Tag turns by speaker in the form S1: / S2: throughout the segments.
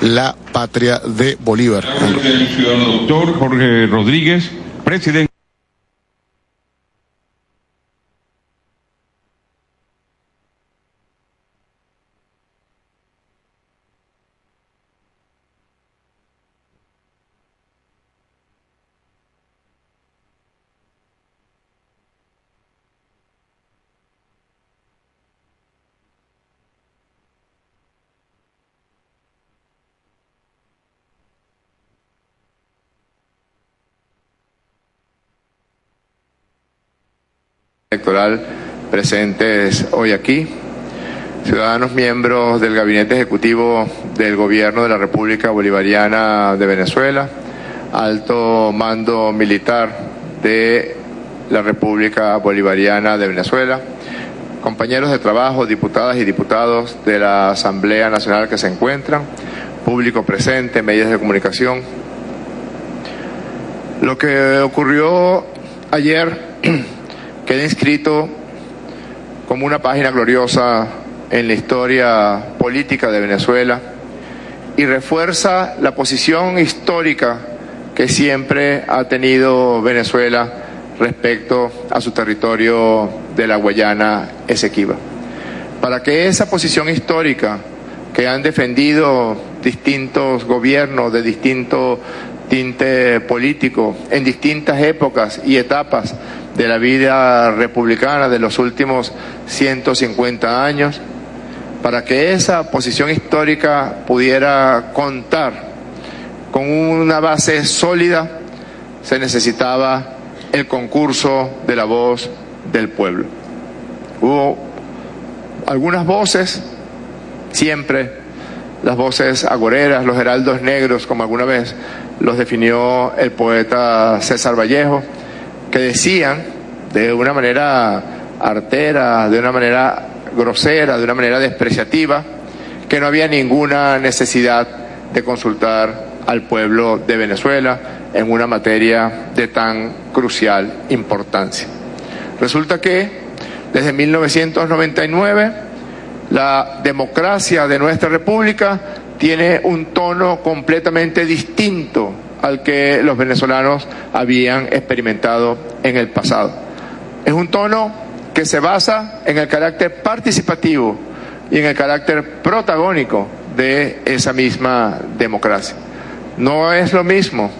S1: la patria de Bolívar.
S2: El doctor Jorge Rodríguez, presidente.
S3: Electoral presentes hoy aquí, ciudadanos miembros del Gabinete Ejecutivo del Gobierno de la República Bolivariana de Venezuela, alto mando militar de la República Bolivariana de Venezuela, compañeros de trabajo, diputadas y diputados de la Asamblea Nacional que se encuentran, público presente, medios de comunicación. Lo que ocurrió ayer queda inscrito como una página gloriosa en la historia política de Venezuela y refuerza la posición histórica que siempre ha tenido Venezuela respecto a su territorio de la Guayana Esequiba. Para que esa posición histórica que han defendido distintos gobiernos de distinto tinte político en distintas épocas y etapas de la vida republicana de los últimos 150 años, para que esa posición histórica pudiera contar con una base sólida, se necesitaba el concurso de la voz del pueblo. Hubo algunas voces, siempre las voces agoreras, los heraldos negros, como alguna vez los definió el poeta César Vallejo, que decían de una manera artera, de una manera grosera, de una manera despreciativa, que no había ninguna necesidad de consultar al pueblo de Venezuela en una materia de tan crucial importancia. Resulta que desde 1999 la democracia de nuestra república tiene un tono completamente distinto al que los venezolanos habían experimentado en el pasado. Es un tono que se basa en el carácter participativo y en el carácter protagónico de esa misma democracia. No es lo mismo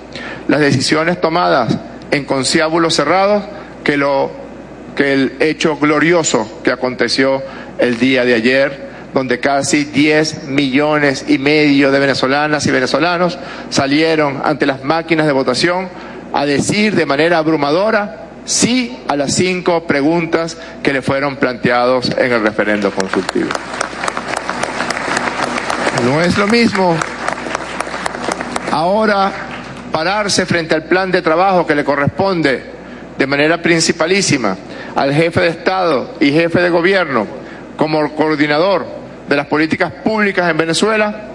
S3: las decisiones tomadas en conciliábulos cerrados que, lo, que el hecho glorioso que aconteció el día de ayer donde casi 10 millones y medio de venezolanas y venezolanos salieron ante las máquinas de votación a decir de manera abrumadora sí a las cinco preguntas que le fueron planteados en el referendo consultivo. No es lo mismo ahora pararse frente al plan de trabajo que le corresponde de manera principalísima al jefe de Estado y jefe de gobierno como coordinador de las políticas públicas en Venezuela,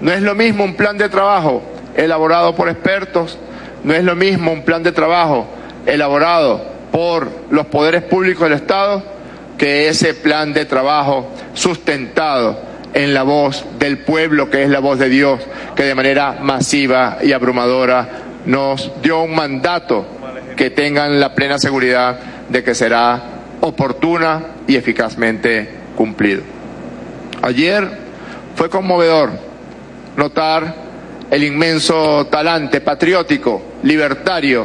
S3: no es lo mismo un plan de trabajo elaborado por expertos, no es lo mismo un plan de trabajo elaborado por los poderes públicos del Estado que ese plan de trabajo sustentado en la voz del pueblo, que es la voz de Dios, que de manera masiva y abrumadora nos dio un mandato que tengan la plena seguridad de que será oportuna y eficazmente cumplido. Ayer fue conmovedor notar el inmenso talante patriótico, libertario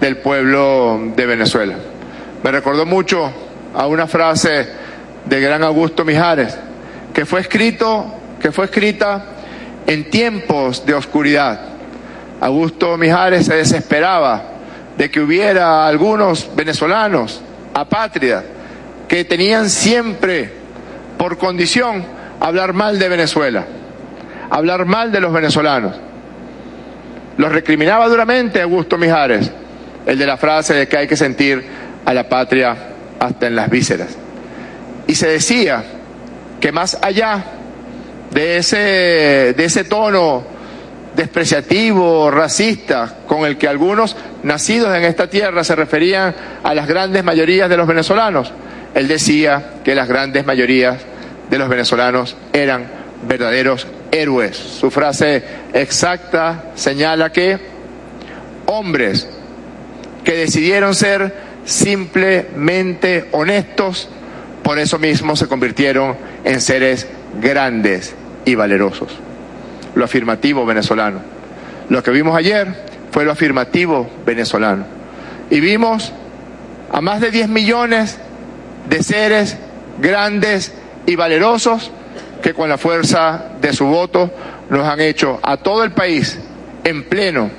S3: del pueblo de Venezuela. Me recordó mucho a una frase de gran Augusto Mijares, que fue escrito, que fue escrita en tiempos de oscuridad. Augusto Mijares se desesperaba de que hubiera algunos venezolanos apátridas que tenían siempre por condición hablar mal de Venezuela, hablar mal de los venezolanos. Los recriminaba duramente Augusto Mijares, el de la frase de que hay que sentir a la patria hasta en las vísceras. Y se decía que más allá de ese, de ese tono despreciativo, racista, con el que algunos nacidos en esta tierra se referían a las grandes mayorías de los venezolanos, él decía que las grandes mayorías de los venezolanos eran verdaderos héroes. Su frase exacta señala que hombres que decidieron ser simplemente honestos, por eso mismo se convirtieron en seres grandes y valerosos. Lo afirmativo venezolano. Lo que vimos ayer fue lo afirmativo venezolano. Y vimos a más de 10 millones de seres grandes y valerosos que con la fuerza de su voto nos han hecho a todo el país en pleno,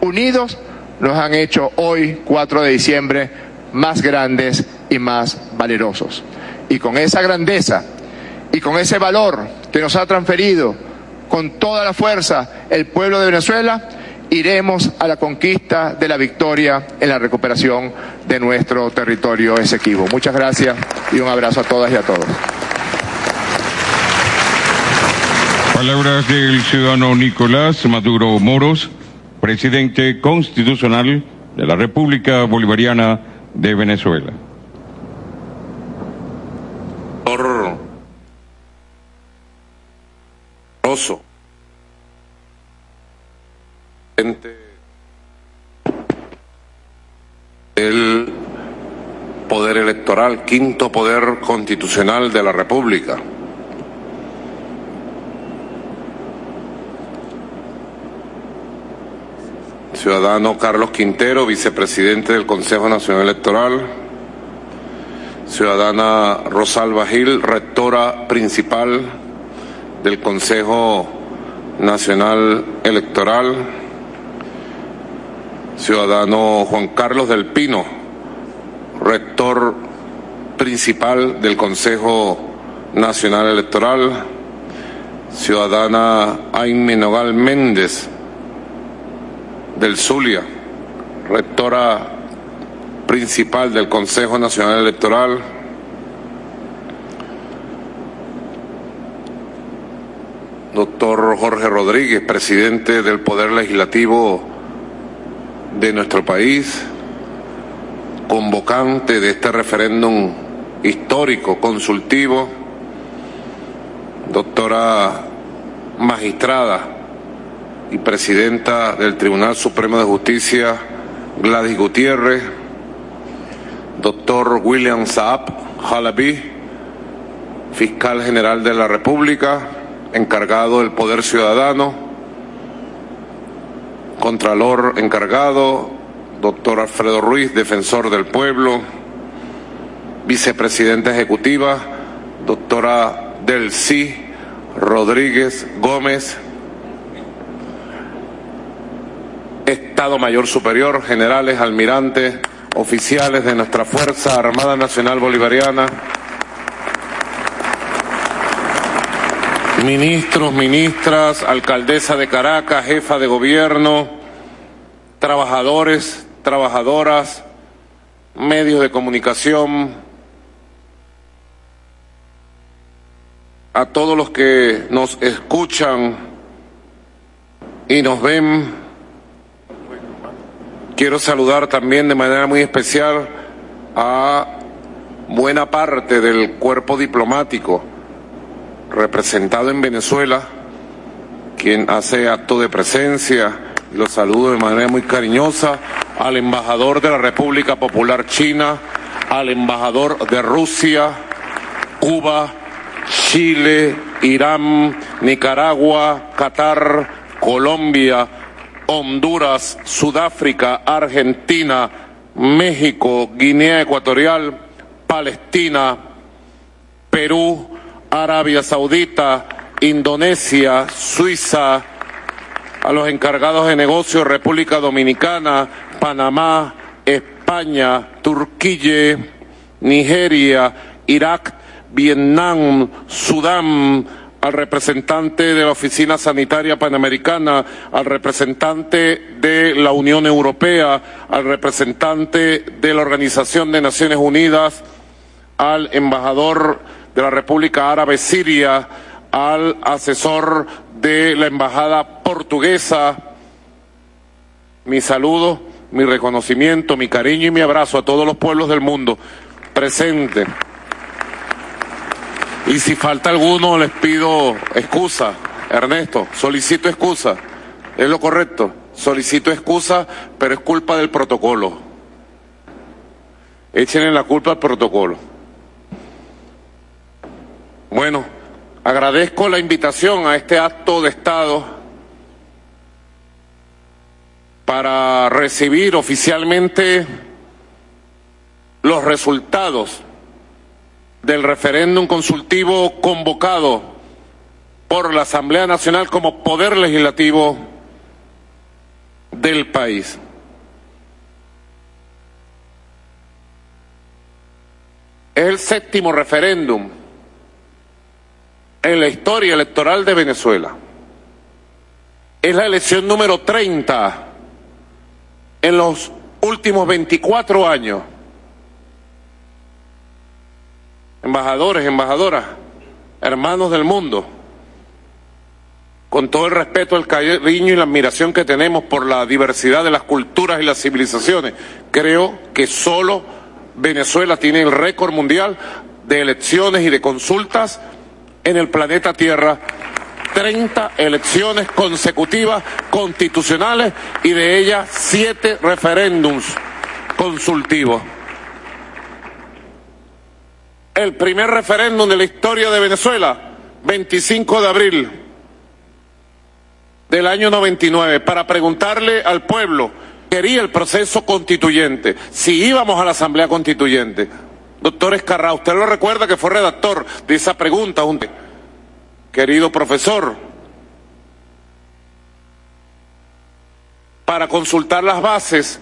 S3: unidos, nos han hecho hoy, 4 de diciembre, más grandes y más valerosos. Y con esa grandeza y con ese valor que nos ha transferido con toda la fuerza el pueblo de Venezuela, iremos a la conquista de la victoria en la recuperación de nuestro territorio esequivo. Muchas gracias y un abrazo a todas y a todos.
S2: Palabras del ciudadano Nicolás Maduro Moros, presidente constitucional de la República Bolivariana de Venezuela.
S4: Rosso. El poder electoral, quinto poder constitucional de la República. Ciudadano Carlos Quintero, vicepresidente del Consejo Nacional Electoral. Ciudadana Rosalba Gil, rectora principal del Consejo Nacional Electoral. Ciudadano Juan Carlos del Pino, rector principal del Consejo Nacional Electoral. Ciudadana Aime Nogal Méndez, del Zulia, rectora principal del Consejo Nacional Electoral, doctor Jorge Rodríguez, presidente del Poder Legislativo de nuestro país, convocante de este referéndum histórico, consultivo, doctora magistrada y presidenta del Tribunal Supremo de Justicia, Gladys Gutiérrez, doctor William Saab Halaby, fiscal general de la República, encargado del Poder Ciudadano, contralor encargado, doctor Alfredo Ruiz, defensor del pueblo, vicepresidenta ejecutiva, doctora Delcy Rodríguez Gómez, Estado Mayor Superior, generales, almirantes, oficiales de nuestra Fuerza Armada Nacional Bolivariana, ministros, ministras, alcaldesa de Caracas, jefa de gobierno, trabajadores, trabajadoras, medios de comunicación, a todos los que nos escuchan y nos ven Quiero saludar también de manera muy especial a buena parte del cuerpo diplomático representado en Venezuela, quien hace acto de presencia. Los saludo de manera muy cariñosa al embajador de la República Popular China, al embajador de Rusia, Cuba, Chile, Irán, Nicaragua, Qatar, Colombia, Honduras, Sudáfrica, Argentina, México, Guinea Ecuatorial, Palestina, Perú, Arabia Saudita, Indonesia, Suiza, a los encargados de negocios, República Dominicana, Panamá, España, Turquía, Nigeria, Irak, Vietnam, Sudán, al representante de la Oficina Sanitaria Panamericana, al representante de la Unión Europea, al representante de la Organización de Naciones Unidas, al embajador de la República Árabe Siria, al asesor de la Embajada Portuguesa. Mi saludo, mi reconocimiento, mi cariño y mi abrazo a todos los pueblos del mundo presentes Y si falta alguno, les pido excusa. Ernesto, solicito excusa. Es lo correcto. Solicito excusa, pero es culpa del protocolo. Échenle la culpa al protocolo. Bueno, agradezco la invitación a este acto de Estado para recibir oficialmente los resultados del referéndum consultivo convocado por la Asamblea Nacional como poder legislativo del país. Es el séptimo referéndum en la historia electoral de Venezuela. Es la elección número 30 en los últimos 24 años. Embajadores, embajadoras, hermanos del mundo, con todo el respeto, el cariño y la admiración que tenemos por la diversidad de las culturas y las civilizaciones, creo que solo Venezuela tiene el récord mundial de elecciones y de consultas en el planeta Tierra 30 elecciones consecutivas constitucionales y de ellas siete referéndums consultivos. El primer referéndum de la historia de Venezuela, 25 de abril del año 99, para preguntarle al pueblo quería el proceso constituyente, si íbamos a la Asamblea Constituyente. Doctor Escarra, usted lo recuerda que fue redactor de esa pregunta, querido profesor, para consultar las bases,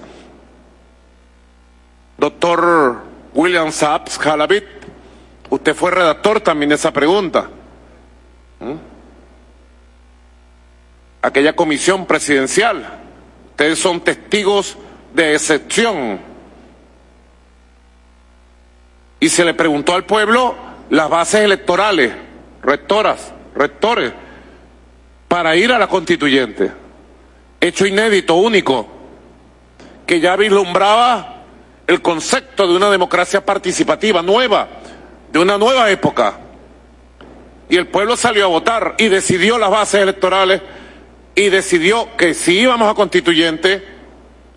S4: doctor William Saps Jalabit, usted fue redactor también de esa pregunta. ¿Mm? Aquella comisión presidencial, ustedes son testigos de excepción. Y se le preguntó al pueblo las bases electorales, rectoras, rectores, para ir a la constituyente. Hecho inédito, único, que ya vislumbraba el concepto de una democracia participativa nueva, de una nueva época. Y el pueblo salió a votar y decidió las bases electorales y decidió que si íbamos a constituyente,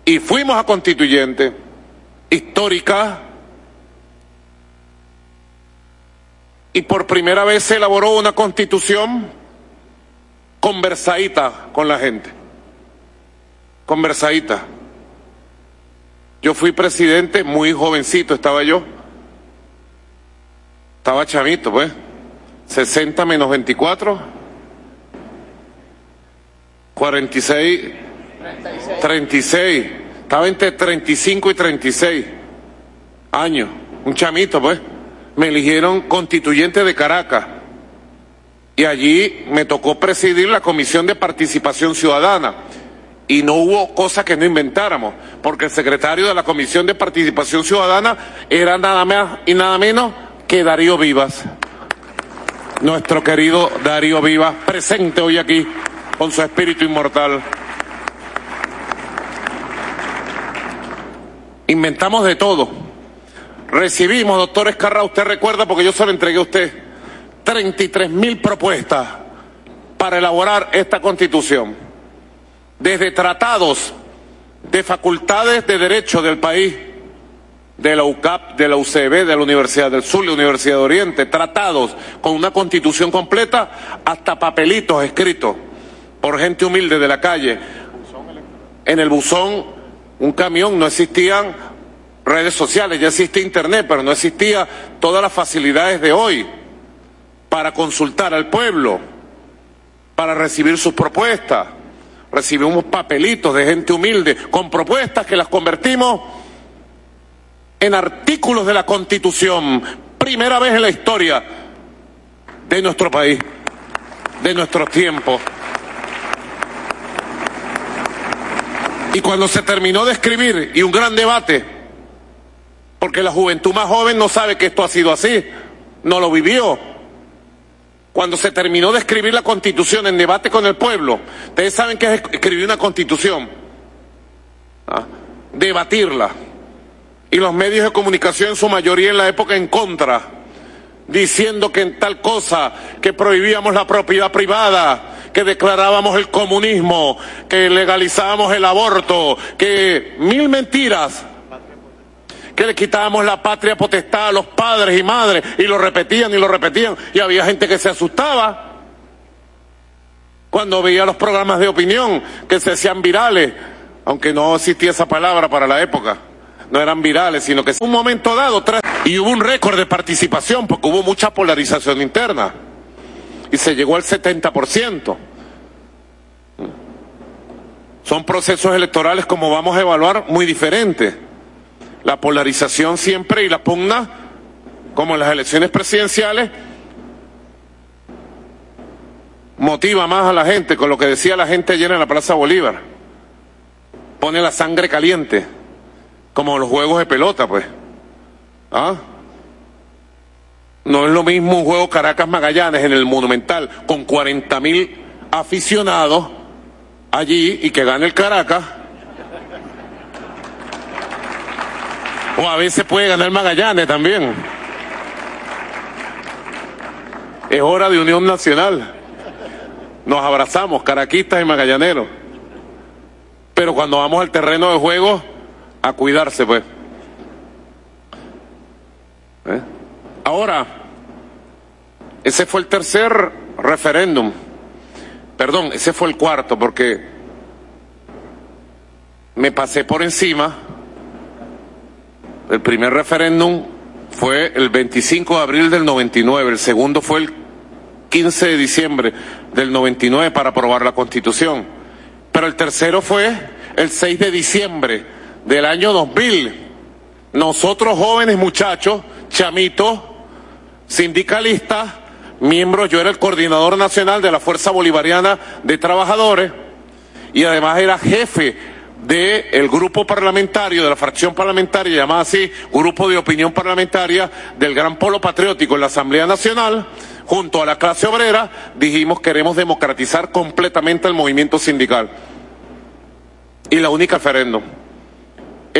S4: y fuimos a constituyente, histórica, y por primera vez se elaboró una constitución conversadita con la gente. Conversadita. Yo fui presidente, muy jovencito estaba yo. Estaba chamito, pues. 60 menos 24. 46. 36. 36. Estaba entre 35 y 36 años. Un chamito, pues me eligieron constituyente de Caracas y allí me tocó presidir la Comisión de Participación Ciudadana y no hubo cosa que no inventáramos, porque el secretario de la Comisión de Participación Ciudadana era nada más y nada menos que Darío Vivas, nuestro querido Darío Vivas, presente hoy aquí con su espíritu inmortal. Inventamos de todo Recibimos, doctor Escarra, usted recuerda, porque yo se lo entregué a usted, 33 mil propuestas para elaborar esta constitución. Desde tratados de facultades de derecho del país, de la UCAP, de la UCB, de la Universidad del Sur, la Universidad de Oriente, tratados con una constitución completa, hasta papelitos escritos por gente humilde de la calle. En el buzón, un camión, no existían redes sociales, ya existe Internet, pero no existía todas las facilidades de hoy para consultar al pueblo, para recibir sus propuestas. Recibimos papelitos de gente humilde con propuestas que las convertimos en artículos de la Constitución. Primera vez en la historia de nuestro país, de nuestros tiempos. Y cuando se terminó de escribir y un gran debate, porque la juventud más joven no sabe que esto ha sido así, no lo vivió. Cuando se terminó de escribir la constitución en debate con el pueblo, ustedes saben que es escribir una constitución, ¿Ah? debatirla, y los medios de comunicación en su mayoría en la época en contra diciendo que en tal cosa, que prohibíamos la propiedad privada, que declarábamos el comunismo, que legalizábamos el aborto, que mil mentiras, que le quitábamos la patria potestad a los padres y madres, y lo repetían y lo repetían, y había gente que se asustaba cuando veía los programas de opinión que se hacían virales, aunque no existía esa palabra para la época no eran virales, sino que en un momento dado, y hubo un récord de participación porque hubo mucha polarización interna y se llegó al 70%. Son procesos electorales, como vamos a evaluar, muy diferentes. La polarización siempre y la pugna, como en las elecciones presidenciales, motiva más a la gente, con lo que decía la gente ayer en la Plaza Bolívar. Pone la sangre caliente como los juegos de pelota, pues. ¿Ah? No es lo mismo un juego Caracas Magallanes en el Monumental con 40 mil aficionados allí y que gane el Caracas. O a veces puede ganar Magallanes también. Es hora de unión nacional. Nos abrazamos, caraquistas y magallaneros. Pero cuando vamos al terreno de juego, a cuidarse, pues. ¿Eh? Ahora, ese fue el tercer referéndum. Perdón, ese fue el cuarto, porque me pasé por encima. El primer referéndum fue el 25 de abril del 99, el segundo fue el 15 de diciembre del 99 para aprobar la Constitución. Pero el tercero fue el 6 de diciembre del año 2000, nosotros jóvenes muchachos, chamitos, sindicalistas, miembros, yo era el coordinador nacional de la Fuerza Bolivariana de Trabajadores y además era jefe del grupo parlamentario, de la fracción parlamentaria llamada así, Grupo de Opinión Parlamentaria del Gran Polo Patriótico en la Asamblea Nacional, junto a la clase obrera, dijimos queremos democratizar completamente el movimiento sindical. Y la única referéndum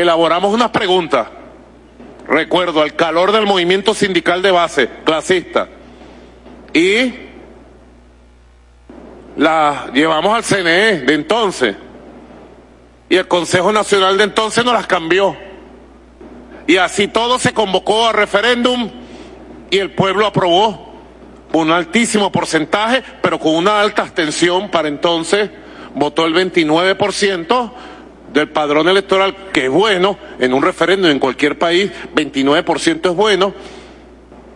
S4: elaboramos unas preguntas. Recuerdo, al calor del movimiento sindical de base, clasista. Y las llevamos al CNE de entonces. Y el Consejo Nacional de entonces nos las cambió. Y así todo se convocó a referéndum y el pueblo aprobó un altísimo porcentaje, pero con una alta abstención para entonces, votó el 29%, del padrón electoral, que es bueno, en un referéndum en cualquier país, 29% es bueno,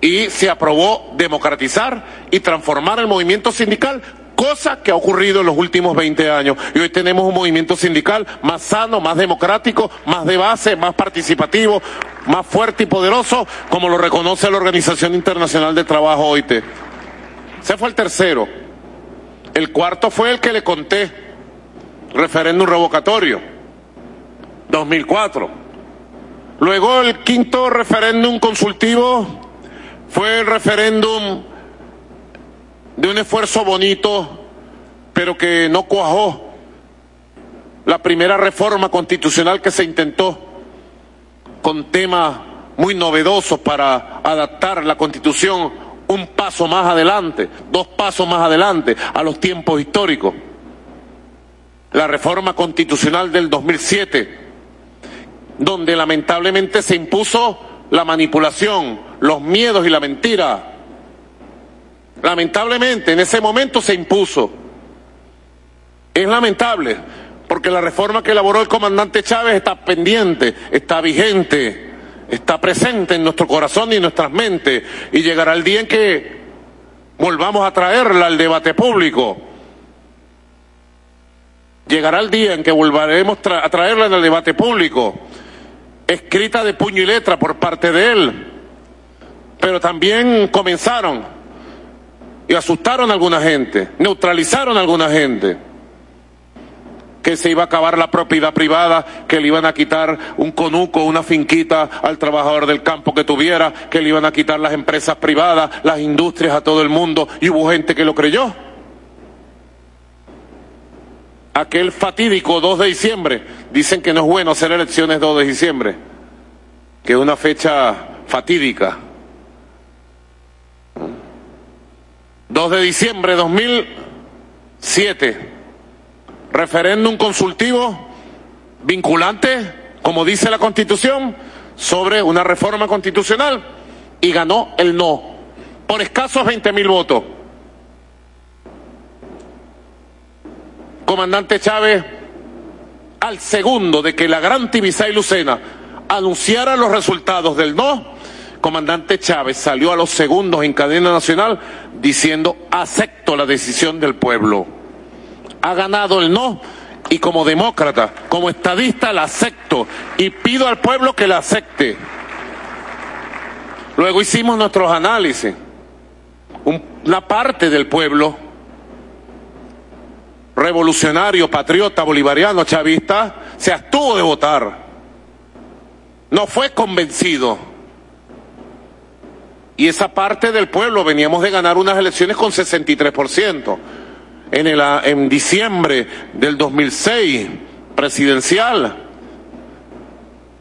S4: y se aprobó democratizar y transformar el movimiento sindical, cosa que ha ocurrido en los últimos 20 años. Y hoy tenemos un movimiento sindical más sano, más democrático, más de base, más participativo, más fuerte y poderoso, como lo reconoce la Organización Internacional de Trabajo OIT. Ese fue el tercero. El cuarto fue el que le conté, referéndum revocatorio 2004. Luego el quinto referéndum consultivo fue el referéndum de un esfuerzo bonito, pero que no cuajó. La primera reforma constitucional que se intentó con temas muy novedosos para adaptar la constitución un paso más adelante, dos pasos más adelante a los tiempos históricos. La reforma constitucional del 2007 donde lamentablemente se impuso la manipulación, los miedos y la mentira. Lamentablemente en ese momento se impuso. Es lamentable, porque la reforma que elaboró el comandante Chávez está pendiente, está vigente, está presente en nuestro corazón y en nuestras mentes, y llegará el día en que volvamos a traerla al debate público. Llegará el día en que volveremos a traerla el debate público escrita de puño y letra por parte de él, pero también comenzaron y asustaron a alguna gente, neutralizaron a alguna gente, que se iba a acabar la propiedad privada, que le iban a quitar un conuco, una finquita al trabajador del campo que tuviera, que le iban a quitar las empresas privadas, las industrias a todo el mundo, y hubo gente que lo creyó aquel fatídico 2 de diciembre. Dicen que no es bueno hacer elecciones 2 de diciembre, que es una fecha fatídica. 2 de diciembre de 2007, referéndum consultivo vinculante, como dice la Constitución, sobre una reforma constitucional y ganó el no por escasos 20 mil votos. Comandante Chávez, al segundo de que la gran Tibisay Lucena anunciara los resultados del no, comandante Chávez salió a los segundos en cadena nacional diciendo acepto la decisión del pueblo. Ha ganado el no y como demócrata, como estadista la acepto y pido al pueblo que la acepte. Luego hicimos nuestros análisis. Una parte del pueblo revolucionario, patriota, bolivariano, chavista, se abstuvo de votar. No fue convencido. Y esa parte del pueblo veníamos de ganar unas elecciones con 63% en, el, en diciembre del 2006, presidencial.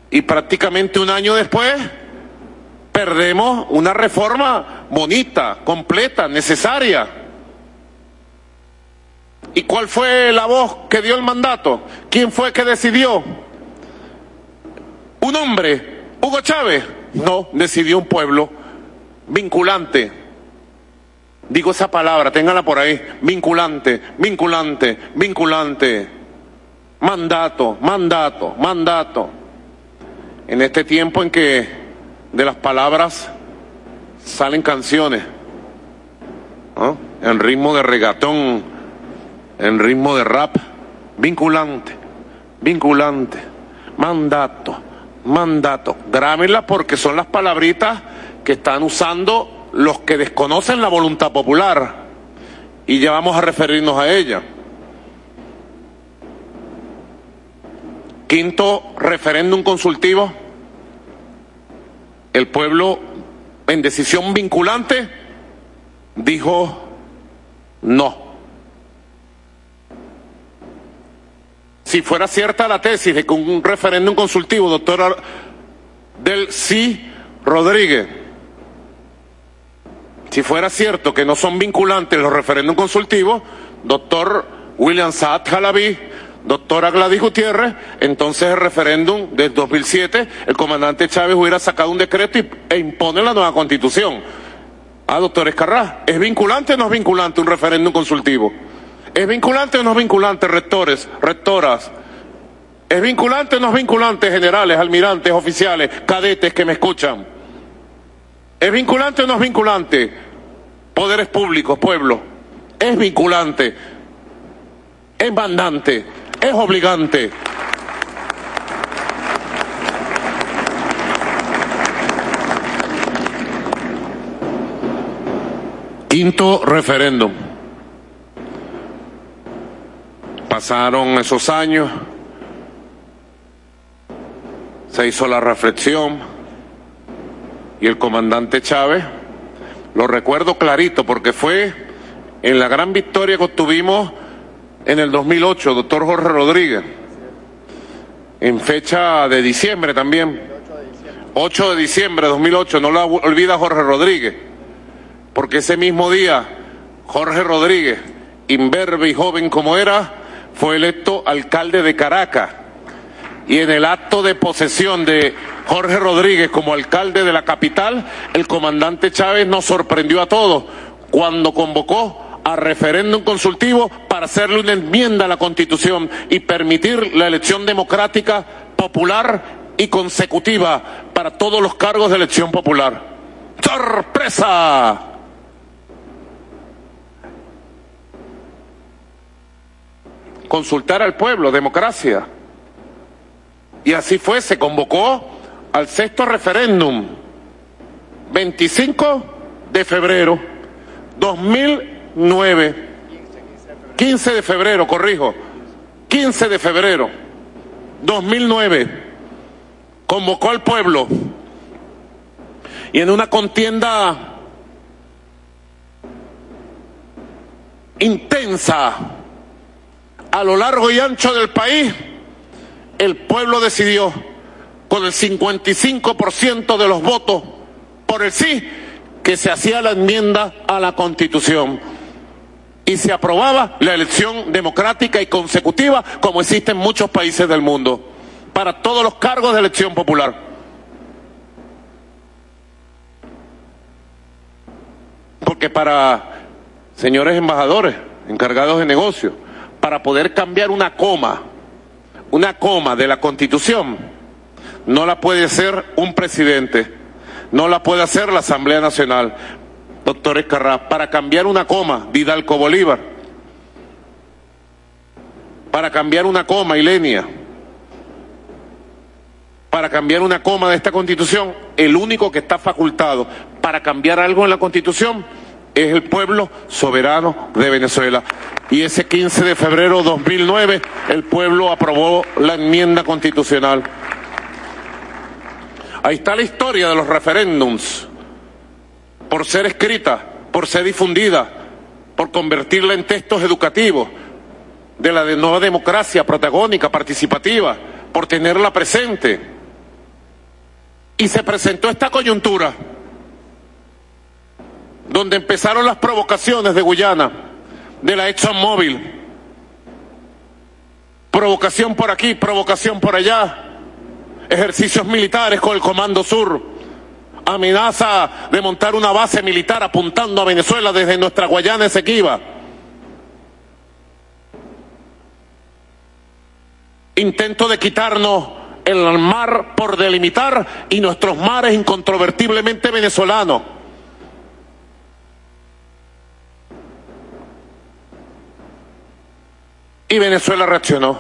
S4: Y prácticamente un año después perdemos una reforma bonita, completa, necesaria. ¿Y cuál fue la voz que dio el mandato? ¿Quién fue que decidió? ¿Un hombre? ¿Hugo Chávez? No, decidió un pueblo vinculante Digo esa palabra, téngala por ahí. Vinculante, vinculante, vinculante. Mandato, mandato, mandato. En este tiempo en que de las palabras salen canciones, en ritmo de regatón, en ritmo de rap, vinculante, vinculante, mandato, mandato. Grábenla porque son las palabritas que están usando los que desconocen la voluntad popular y ya vamos a referirnos a ella. Quinto referéndum consultivo. El pueblo en decisión vinculante dijo no. Si fuera cierta la tesis de que un referéndum consultivo, doctora del sí Rodríguez, si fuera cierto que no son vinculantes los referéndums consultivos, doctor William Saad Jalabi, doctora Gladys Gutiérrez, entonces el referéndum del 2007, el comandante Chávez hubiera sacado un decreto e impone la nueva constitución. Ah, doctor Escarrá, ¿es vinculante o no es vinculante un referéndum consultivo? ¿Es vinculante o no es vinculante, rectores, rectoras? ¿Es vinculante o no es vinculante, generales, almirantes, oficiales, cadetes que me escuchan? ¿Es vinculante o no es vinculante? Poderes públicos, pueblo. Es vinculante. Es mandante. Es obligante. Quinto referéndum. Pasaron esos años, se hizo la reflexión, y el comandante Chávez, lo recuerdo clarito porque fue en la gran victoria que obtuvimos en el 2008, doctor Jorge Rodríguez, en fecha de diciembre también, 8 de diciembre de 2008, no lo olvida Jorge Rodríguez, porque ese mismo día Jorge Rodríguez, imberbe y joven como era, fue electo alcalde de Caracas y en el acto de posesión de Jorge Rodríguez como alcalde de la capital, el comandante Chávez nos sorprendió a todos cuando convocó a referéndum consultivo para hacerle una enmienda a la Constitución y permitir la elección democrática, popular y consecutiva para todos los cargos de elección popular. ¡Sorpresa! Consultar al pueblo, democracia. Y así fue, se convocó al sexto referéndum, 25 de febrero 2009, 15 de febrero, corrijo, 15 de febrero 2009, convocó al pueblo. Y en una contienda intensa a lo largo y ancho del país, el pueblo decidió con el 55% de los votos por el sí, que se hacía la enmienda a la Constitución y se aprobaba la elección democrática y consecutiva como existe en muchos países del mundo para todos los cargos de elección popular. Porque para señores embajadores, encargados de negocios, para poder cambiar una coma, una coma de la Constitución, no la puede hacer un presidente, no la puede hacer la Asamblea Nacional, doctor Escarrá, para cambiar una coma, Vidalco Bolívar, para cambiar una coma, Ilenia, para cambiar una coma de esta constitución, el único que está facultado para cambiar algo en la constitución es el pueblo soberano de Venezuela. Y ese 15 de febrero de 2009 el pueblo aprobó la enmienda constitucional. Ahí está la historia de los referéndums, por ser escrita, por ser difundida, por convertirla en textos educativos de la nueva democracia protagónica, participativa, por tenerla presente. Y se presentó esta coyuntura donde empezaron las provocaciones de Guyana, de la ExxonMobil. Provocación por aquí, provocación por allá, ejercicios militares con el Comando Sur, amenaza de montar una base militar apuntando a Venezuela desde nuestra Guayana Esequiba. Intento de quitarnos el mar por delimitar y nuestros mares incontrovertiblemente venezolanos. Y Venezuela reaccionó.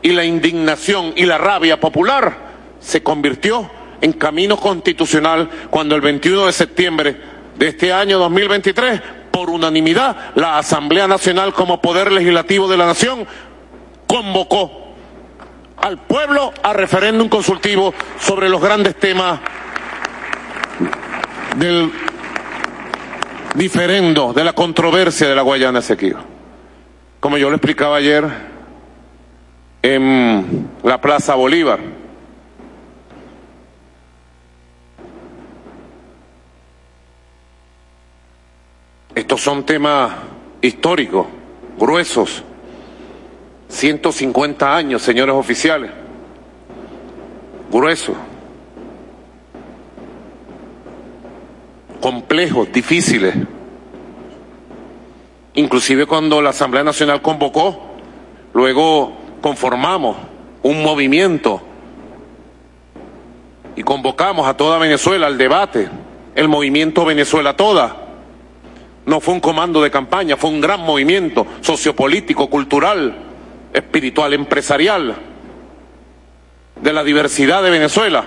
S4: Y la indignación y la rabia popular se convirtió en camino constitucional cuando el 21 de septiembre de este año 2023, por unanimidad, la Asamblea Nacional como Poder Legislativo de la Nación convocó al pueblo a referéndum consultivo sobre los grandes temas del diferendo, de la controversia de la Guayana Esequiba. Como yo le explicaba ayer en la Plaza Bolívar, estos son temas históricos, gruesos, 150 años, señores oficiales, gruesos, complejos, difíciles. Inclusive cuando la Asamblea Nacional convocó, luego conformamos un movimiento y convocamos a toda Venezuela al debate, el movimiento Venezuela Toda. No fue un comando de campaña, fue un gran movimiento sociopolítico, cultural, espiritual, empresarial de la diversidad de Venezuela.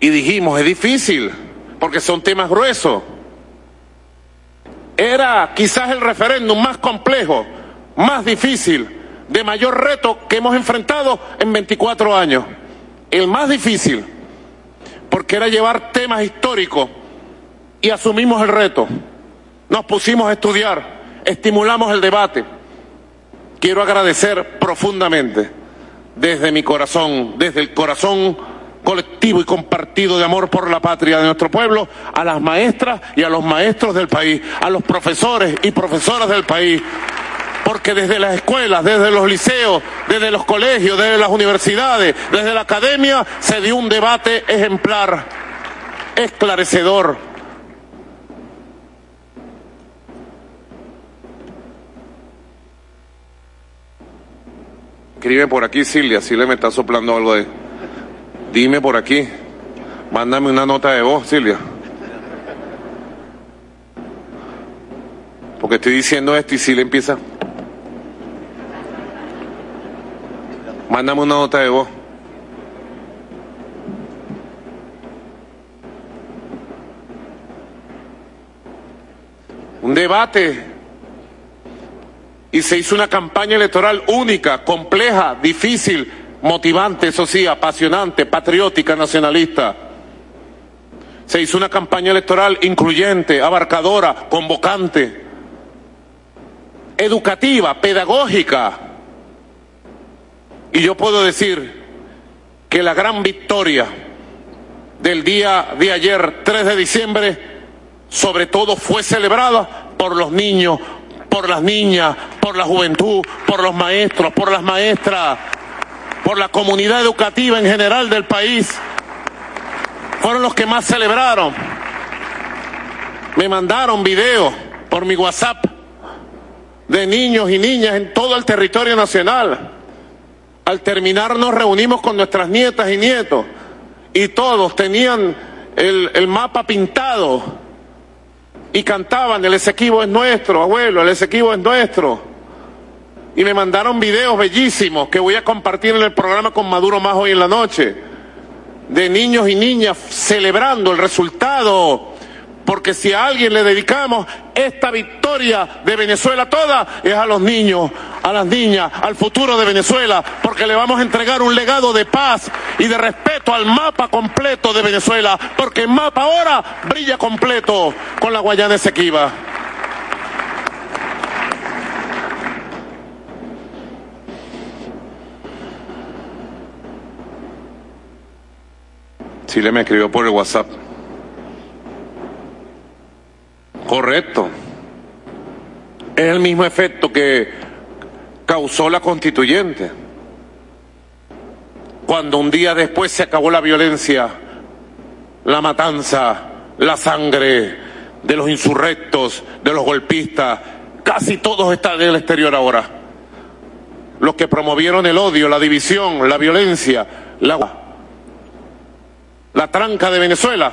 S4: Y dijimos, es difícil, porque son temas gruesos. Era quizás el referéndum más complejo, más difícil, de mayor reto que hemos enfrentado en 24 años. El más difícil, porque era llevar temas históricos y asumimos el reto. Nos pusimos a estudiar, estimulamos el debate. Quiero agradecer profundamente, desde mi corazón, desde el corazón colectivo y compartido de amor por la patria de nuestro pueblo, a las maestras y a los maestros del país, a los profesores y profesoras del país, porque desde las escuelas, desde los liceos, desde los colegios, desde las universidades, desde la academia, se dio un debate ejemplar, esclarecedor, Escribe por aquí, Silvia. Silvia me está soplando algo de. Dime por aquí. Mándame una nota de voz, Silvia. Porque estoy diciendo esto y Silvia empieza. Mándame una nota de voz. Un debate y se hizo una campaña electoral única, compleja, difícil, motivante, eso sí, apasionante, patriótica, nacionalista. Se hizo una campaña electoral incluyente, abarcadora, convocante, educativa, pedagógica. Y yo puedo decir que la gran victoria del día de ayer, 3 de diciembre, sobre todo fue celebrada por los niños, por las niñas, por la juventud, por los maestros, por las maestras, por la comunidad educativa en general del país. Fueron los que más celebraron. Me mandaron videos por mi WhatsApp de niños y niñas en todo el territorio nacional. Al terminar nos reunimos con nuestras nietas y nietos y todos tenían el, mapa pintado y cantaban, el Esequibo es nuestro, abuelo, el Esequibo es nuestro. Y me mandaron videos bellísimos que voy a compartir en el programa con Maduro más hoy en la noche, de niños y niñas celebrando el resultado. Porque si a alguien le dedicamos esta victoria de Venezuela toda, es a los niños, a las niñas, al futuro de Venezuela, porque le vamos a entregar un legado de paz y de respeto al mapa completo de Venezuela, porque el mapa ahora brilla completo con la Guayana Esequiba. Le me escribió por el WhatsApp. Correcto. Es el mismo efecto que causó la constituyente. Cuando un día después se acabó la violencia, la matanza, la sangre de los insurrectos, de los golpistas, casi todos están en el exterior ahora. Los que promovieron el odio, la división, la violencia, la, la tranca de Venezuela,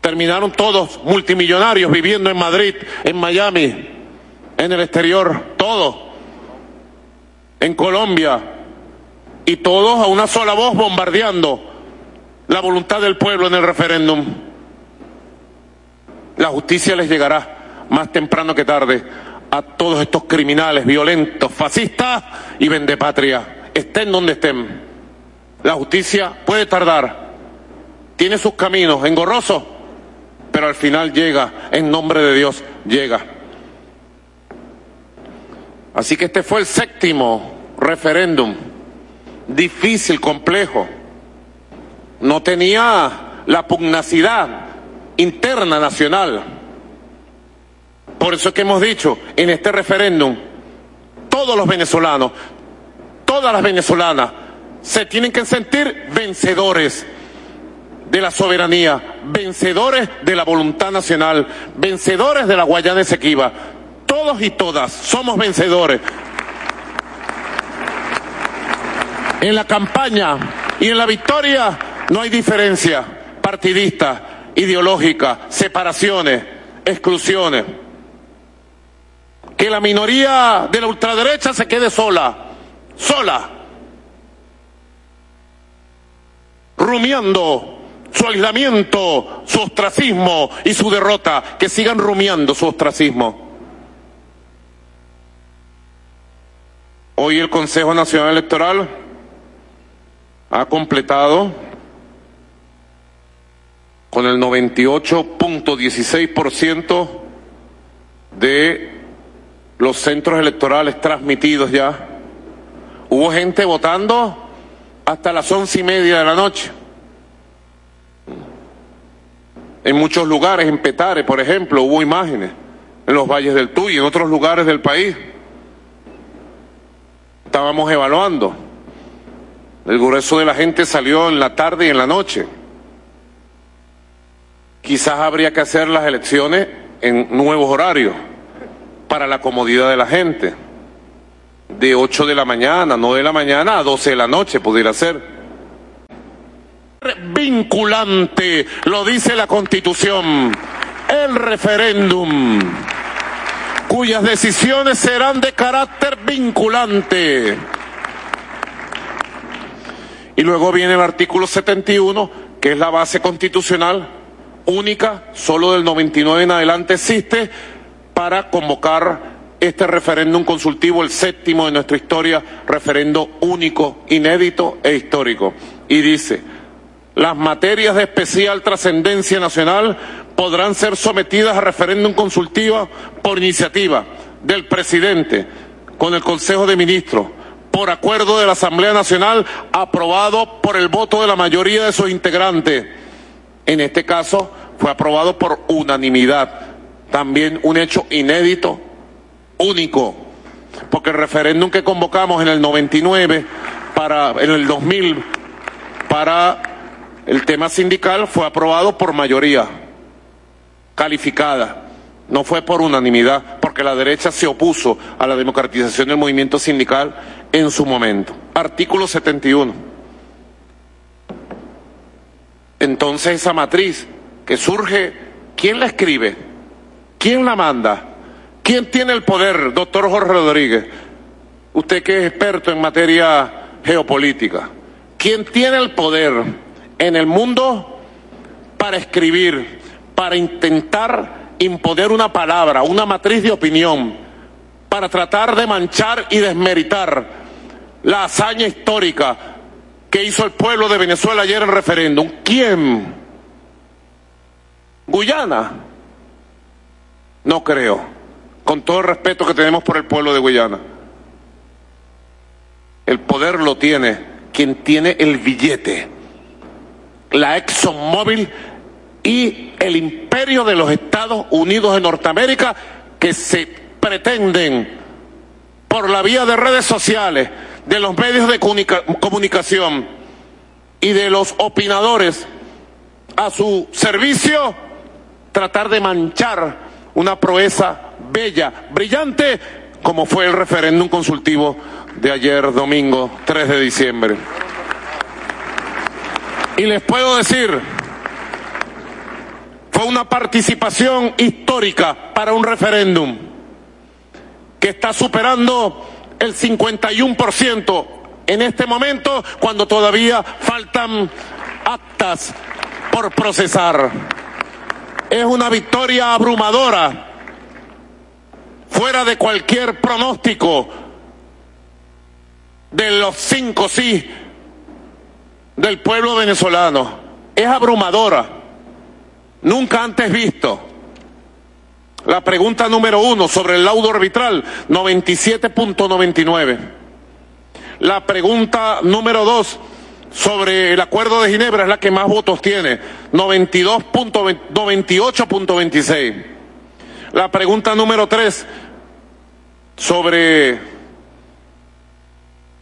S4: terminaron todos multimillonarios viviendo en Madrid, en Miami, en el exterior, todos, en Colombia, y todos a una sola voz bombardeando la voluntad del pueblo en el referéndum. La justicia les llegará más temprano que tarde a todos estos criminales violentos, fascistas y vendepatria, estén donde estén. La justicia puede tardar, tiene sus caminos engorrosos, pero al final llega, en nombre de Dios, llega. Así que este fue el séptimo referéndum, difícil, complejo. No tenía la pugnacidad interna nacional. Por eso es que hemos dicho, en este referéndum, todos los venezolanos, todas las venezolanas, se tienen que sentir vencedores de la soberanía, vencedores de la voluntad nacional, vencedores de la Guayana Esequiba. Todos y todas somos vencedores. En la campaña y en la victoria no hay diferencia partidista, ideológica, separaciones, exclusiones. Que la minoría de la ultraderecha se quede sola, sola, rumiando su aislamiento, su ostracismo y su derrota, que sigan rumiando su ostracismo. Hoy el Consejo Nacional Electoral ha completado con el 98.16% de los centros electorales transmitidos ya. Hubo gente votando hasta las once y media de la noche en muchos lugares, en Petare, por ejemplo, hubo imágenes, en los valles del Tuy, en otros lugares del país. Estábamos evaluando. El grueso de la gente salió en la tarde y en la noche. Quizás habría que hacer las elecciones en nuevos horarios para la comodidad de la gente. De 8 de la mañana, no de la mañana a 12 de la noche pudiera ser vinculante, lo dice la Constitución, el referéndum, cuyas decisiones serán de carácter vinculante. Y luego viene el artículo 71, que es la base constitucional única, solo del 99 en adelante existe, para convocar este referéndum consultivo, el séptimo de nuestra historia, referendo único, inédito e histórico. Y dice, las materias de especial trascendencia nacional podrán ser sometidas a referéndum consultivo por iniciativa del presidente con el Consejo de Ministros, por acuerdo de la Asamblea Nacional aprobado por el voto de la mayoría de sus integrantes En este caso fue aprobado por unanimidad. También un hecho inédito, único, porque el referéndum que convocamos en el 99 para en el 2000 para el tema sindical fue aprobado por mayoría calificada. No fue por unanimidad, porque la derecha se opuso a la democratización del movimiento sindical en su momento. Artículo 71. Entonces esa matriz que surge, ¿quién la escribe? ¿Quién la manda? ¿Quién tiene el poder, doctor Jorge Rodríguez? Usted que es experto en materia geopolítica. ¿Quién tiene el poder en el mundo para escribir, para intentar imponer una palabra, una matriz de opinión, para tratar de manchar y desmeritar la hazaña histórica que hizo el pueblo de Venezuela ayer en referéndum? ¿Quién? ¿Guyana? No creo con todo el respeto que tenemos por el pueblo de Guyana. El poder lo tiene quien tiene el billete, la ExxonMobil y el imperio de los Estados Unidos de Norteamérica que se pretenden por la vía de redes sociales, de los medios de comunicación y de los opinadores a su servicio, tratar de manchar una proeza bella, brillante, como fue el referéndum consultivo de ayer domingo 3 de diciembre. Y les puedo decir, fue una participación histórica para un referéndum que está superando el 51% en este momento cuando todavía faltan actas por procesar. Es una victoria abrumadora fuera de cualquier pronóstico de los cinco sí del pueblo venezolano. Es abrumadora, nunca antes visto. La pregunta número uno sobre el laudo arbitral, 97.99. La pregunta número dos sobre el acuerdo de Ginebra es la que más votos tiene, 92.98.26. La pregunta número tres sobre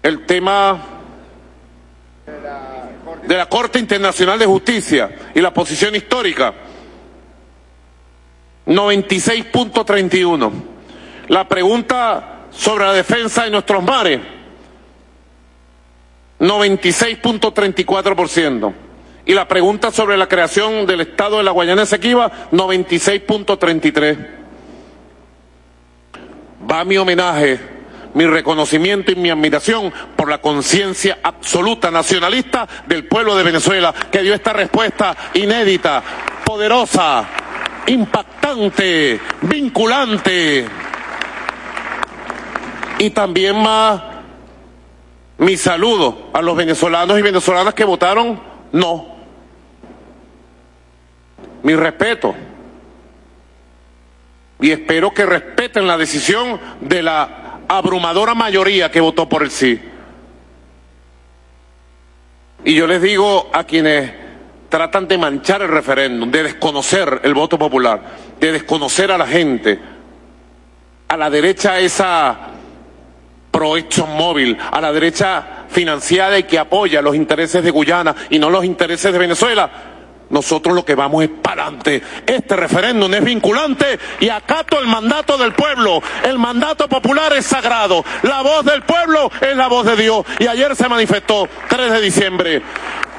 S4: el tema de la Corte Internacional de Justicia y la posición histórica. 96.31. La pregunta sobre la defensa de nuestros mares. 96.34%. Y la pregunta sobre la creación del Estado de la Guayana Esequiba, 96.33% va mi homenaje, mi reconocimiento y mi admiración por la conciencia absoluta nacionalista del pueblo de Venezuela que dio esta respuesta inédita, poderosa, impactante, vinculante. Y también más mi saludo a los venezolanos y venezolanas que votaron no. Mi respeto y espero que respeten la decisión de la abrumadora mayoría que votó por el sí. Y yo les digo a quienes tratan de manchar el referéndum, de desconocer el voto popular, de desconocer a la gente, a la derecha esa pro móvil, a la derecha financiada y que apoya los intereses de Guyana y no los intereses de Venezuela, nosotros lo que vamos es para adelante. Este referéndum es vinculante y acato el mandato del pueblo. El mandato popular es sagrado. La voz del pueblo es la voz de Dios. Y ayer se manifestó, 3 de diciembre.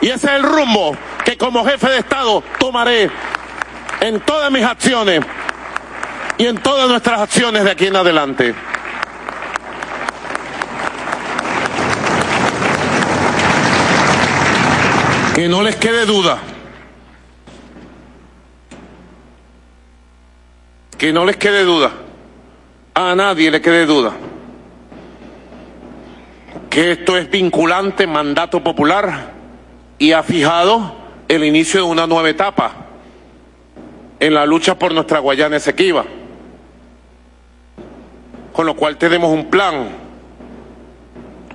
S4: Y ese es el rumbo que como jefe de Estado tomaré en todas mis acciones y en todas nuestras acciones de aquí en adelante. Que no les quede duda que no les quede duda, a nadie le quede duda, que esto es vinculante, mandato popular, y ha fijado el inicio de una nueva etapa en la lucha por nuestra Guayana Esequiba. Con lo cual tenemos un plan,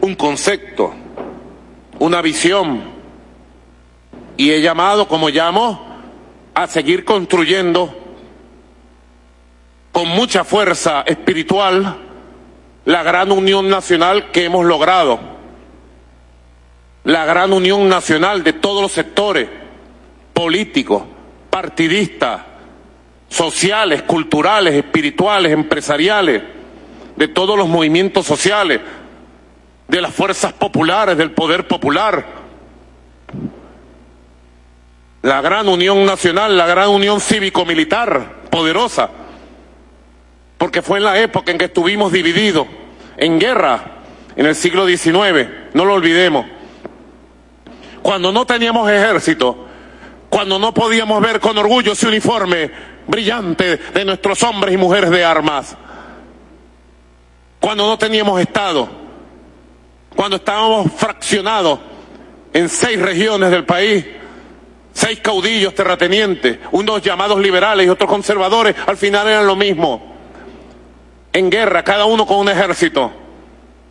S4: un concepto, una visión, y he llamado, como llamo, a seguir construyendo con mucha fuerza espiritual la gran unión nacional que hemos logrado, la gran unión nacional de todos los sectores políticos, partidistas, sociales, culturales, espirituales, empresariales, de todos los movimientos sociales, de las fuerzas populares, del poder popular. La gran unión nacional, la gran unión cívico-militar, poderosa, porque fue en la época en que estuvimos divididos, en guerra, en el siglo XIX, no lo olvidemos. Cuando no teníamos ejército, cuando no podíamos ver con orgullo ese uniforme brillante de nuestros hombres y mujeres de armas, cuando no teníamos Estado, cuando estábamos fraccionados en seis regiones del país, seis caudillos terratenientes, unos llamados liberales y otros conservadores, al final eran lo mismo. En guerra, cada uno con un ejército,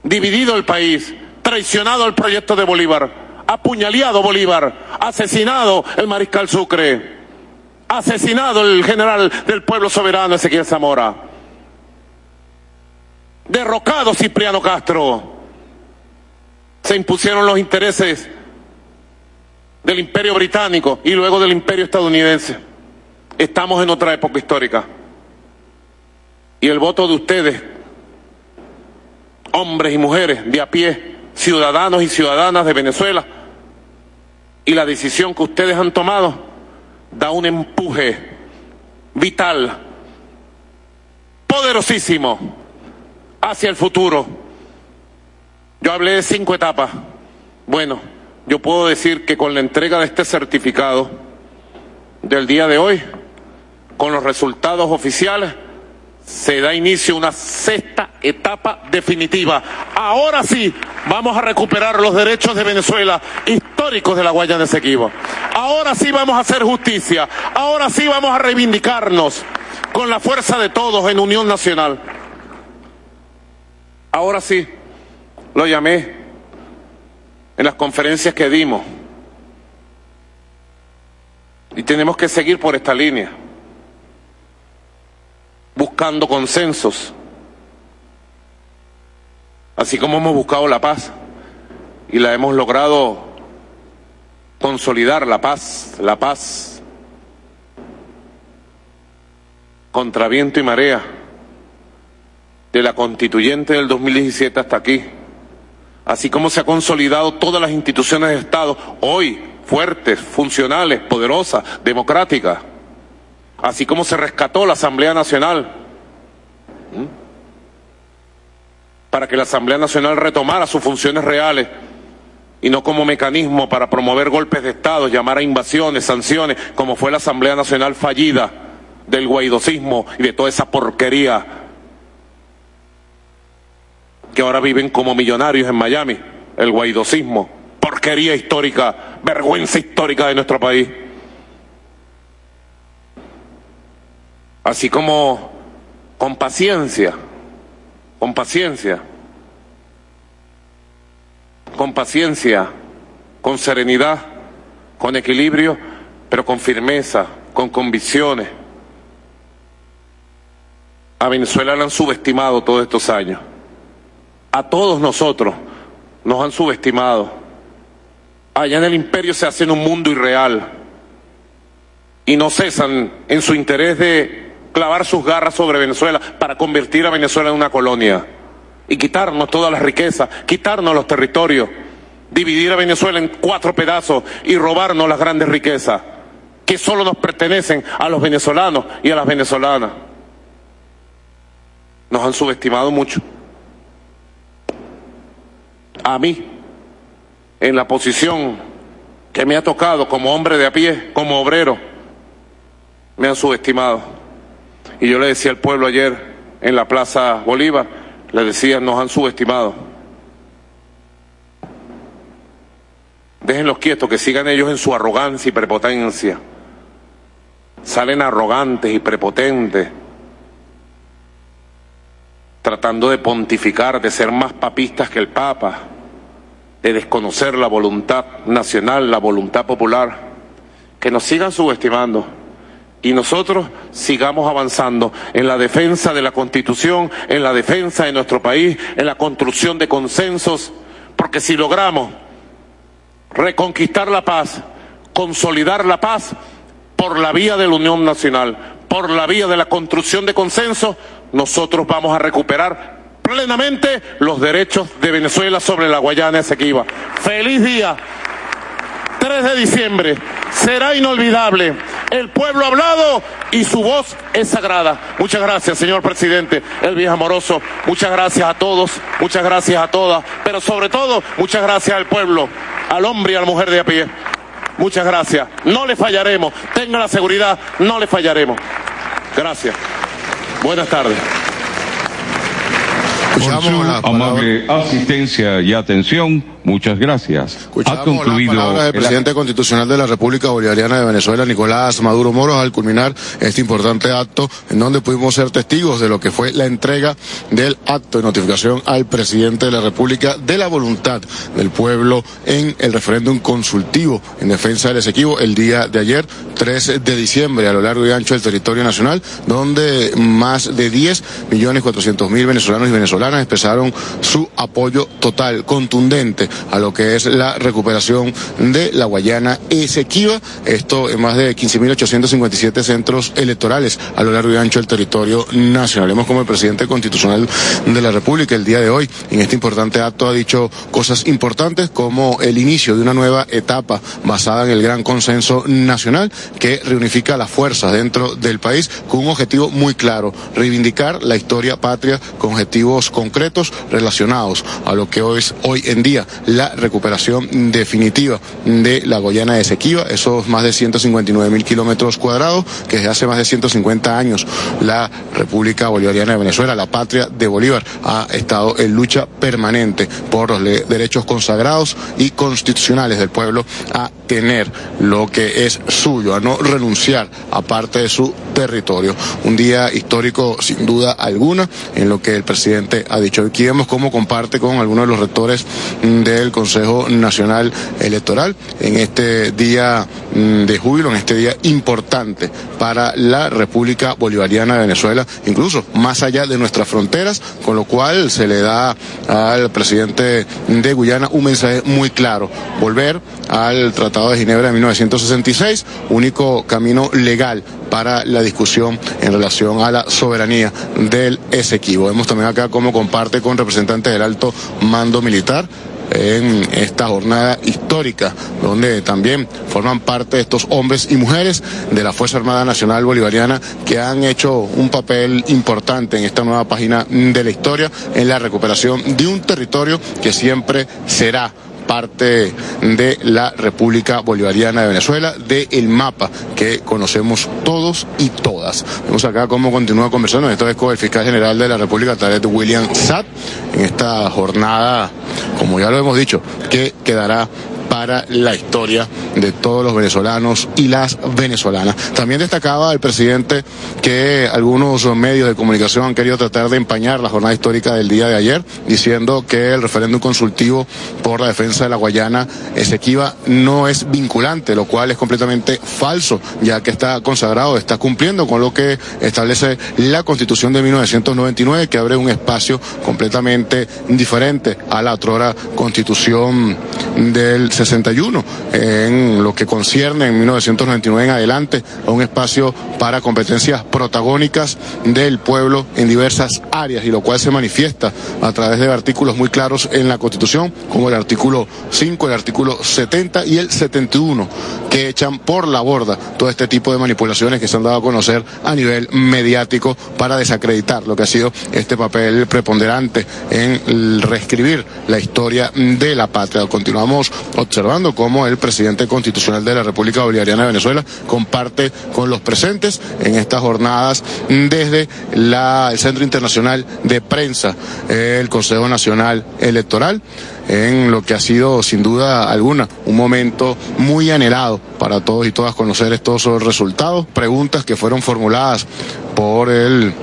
S4: dividido el país, traicionado el proyecto de Bolívar, apuñaleado Bolívar, asesinado el mariscal Sucre, asesinado el general del pueblo soberano Ezequiel Zamora, derrocado Cipriano Castro se impusieron los intereses del imperio británico y luego del imperio estadounidense. Estamos en otra época histórica. Y el voto de ustedes, hombres y mujeres de a pie, ciudadanos y ciudadanas de Venezuela, y la decisión que ustedes han tomado, da un empuje vital, poderosísimo, hacia el futuro yo hablé de cinco etapas. Bueno, yo puedo decir que con la entrega de este certificado del día de hoy, con los resultados oficiales, se da inicio una sexta etapa definitiva. Ahora sí, vamos a recuperar los derechos de Venezuela históricos de la Guayana Esequiba. Ahora sí vamos a hacer justicia. Ahora sí vamos a reivindicarnos con la fuerza de todos en unión nacional. Ahora sí lo llamé en las conferencias que dimos. Y tenemos que seguir por esta línea, buscando consensos, así como hemos buscado la paz y la hemos logrado consolidar, la paz, la paz contra viento y marea, de la constituyente del 2017 hasta aquí. Así como se ha consolidado todas las instituciones de Estado, hoy fuertes, funcionales, poderosas, democráticas, así como se rescató la Asamblea Nacional, para que la Asamblea Nacional retomara sus funciones reales y no como mecanismo para promover golpes de Estado, llamar a invasiones, sanciones, como fue la Asamblea Nacional fallida del guaidosismo y de toda esa porquería que ahora viven como millonarios en Miami, el guaidosismo, porquería histórica, vergüenza histórica de nuestro país. Así como con paciencia, con paciencia, con paciencia, con serenidad, con equilibrio, pero con firmeza, con convicciones. A Venezuela la han subestimado todos estos años a todos nosotros nos han subestimado. Allá en el imperio se hace en un mundo irreal y no cesan en su interés de clavar sus garras sobre Venezuela para convertir a Venezuela en una colonia y quitarnos todas las riquezas, quitarnos los territorios, dividir a Venezuela en cuatro pedazos y robarnos las grandes riquezas que solo nos pertenecen a los venezolanos y a las venezolanas. Nos han subestimado mucho a mí en la posición que me ha tocado como hombre de a pie, como obrero, me han subestimado. Y yo le decía al pueblo ayer en la Plaza Bolívar, le decía, nos han subestimado. Déjenlos quietos, que sigan ellos en su arrogancia y prepotencia. Salen arrogantes y prepotentes tratando de pontificar, de ser más papistas que el Papa, de desconocer la voluntad nacional, la voluntad popular, que nos sigan subestimando, y nosotros sigamos avanzando en la defensa de la Constitución, en la defensa de nuestro país, en la construcción de consensos, porque si logramos reconquistar la paz, consolidar la paz por la vía de la Unión Nacional, por la vía de la construcción de consensos, nosotros vamos a recuperar plenamente los derechos de Venezuela sobre la Guayana Esequiba. ¡Feliz día! 3 de diciembre será inolvidable. El pueblo ha hablado y su voz es sagrada. Muchas gracias, señor presidente El Viejo Amoroso. Muchas gracias a todos, muchas gracias a todas, pero sobre todo, muchas gracias al pueblo, al hombre y a la mujer de a pie. Muchas gracias. No le fallaremos. Tenga la seguridad, no le fallaremos. Gracias. Buenas tardes.
S2: Por su amable asistencia y atención, muchas gracias.
S1: ha concluido las palabras del presidente constitucional de la República Bolivariana de Venezuela, Nicolás Maduro Moros, al culminar este importante acto en donde pudimos ser testigos de lo que fue la entrega del acto de notificación al presidente de la República de la voluntad del pueblo en el referéndum consultivo en defensa del Esequibo el día de ayer, 3 de diciembre, a lo largo y ancho del territorio nacional, donde más de 10 millones 400 mil venezolanos y venezolanas expresaron su apoyo total, contundente a lo que es la recuperación de la Guayana Esequiba. Esto en más de 15.857 centros electorales a lo largo y ancho del territorio nacional. Vemos como el presidente constitucional de la República el día de hoy en este importante acto ha dicho cosas importantes como el inicio de una nueva etapa basada en el gran consenso nacional que reunifica las fuerzas dentro del país con un objetivo muy claro, reivindicar la historia patria con objetivos concretos relacionados a lo que es hoy en día la recuperación definitiva de la Guayana de Esequiba, esos más de 159 mil kilómetros cuadrados que desde hace más de 150 años la República Bolivariana de Venezuela, la patria de Bolívar, ha estado en lucha permanente por los derechos consagrados y constitucionales del pueblo a tener lo que es suyo, a no renunciar a parte de su territorio. Un día histórico sin duda alguna en lo que el presidente ha dicho. Aquí vemos cómo comparte con algunos de los rectores mm, del Consejo Nacional Electoral en este día mm, de júbilo, en este día importante para la República Bolivariana de Venezuela, incluso más allá de nuestras fronteras, con lo cual se le da al presidente de Guyana un mensaje muy claro, volver al Tratado de Ginebra de 1966, único camino legal para la discusión en relación a la soberanía del Esequibo. Vemos también acá cómo comparte con representantes del alto mando militar en esta jornada histórica, donde también forman parte estos hombres y mujeres de la Fuerza Armada Nacional Bolivariana que han hecho un papel importante en esta nueva página de la historia, en la recuperación de un territorio que siempre será parte de la República Bolivariana de Venezuela, del mapa que conocemos todos y todas. Vemos acá cómo continúa conversando, esta vez con el fiscal general de la República, Tarek William Satt, en esta jornada, como ya lo hemos dicho, que quedará para la historia de todos los venezolanos y las venezolanas. También destacaba el presidente que algunos medios de comunicación han querido tratar de empañar la jornada histórica del día de ayer, diciendo que el referéndum consultivo por la defensa de la Guayana Esequiba no es vinculante, lo cual es completamente falso, ya que está consagrado, está cumpliendo con lo que establece la Constitución de 1999, que abre un espacio completamente diferente a la otra Constitución del 61 en lo que concierne en 1999 en adelante a un espacio para competencias protagónicas del pueblo en diversas áreas y lo cual se manifiesta a través de artículos muy claros en la Constitución como el artículo 5, el artículo 70 y el 71 que echan por la borda todo este tipo de manipulaciones que se han dado a conocer a nivel mediático para desacreditar lo que ha sido este papel preponderante en reescribir la historia de la patria. Continuamos observando cómo el presidente constitucional de la República Bolivariana de Venezuela comparte con los presentes en estas jornadas desde el Centro Internacional de Prensa, el Consejo Nacional Electoral en lo que ha sido sin duda alguna un momento muy anhelado para todos y todas conocer estos resultados, preguntas que fueron formuladas por el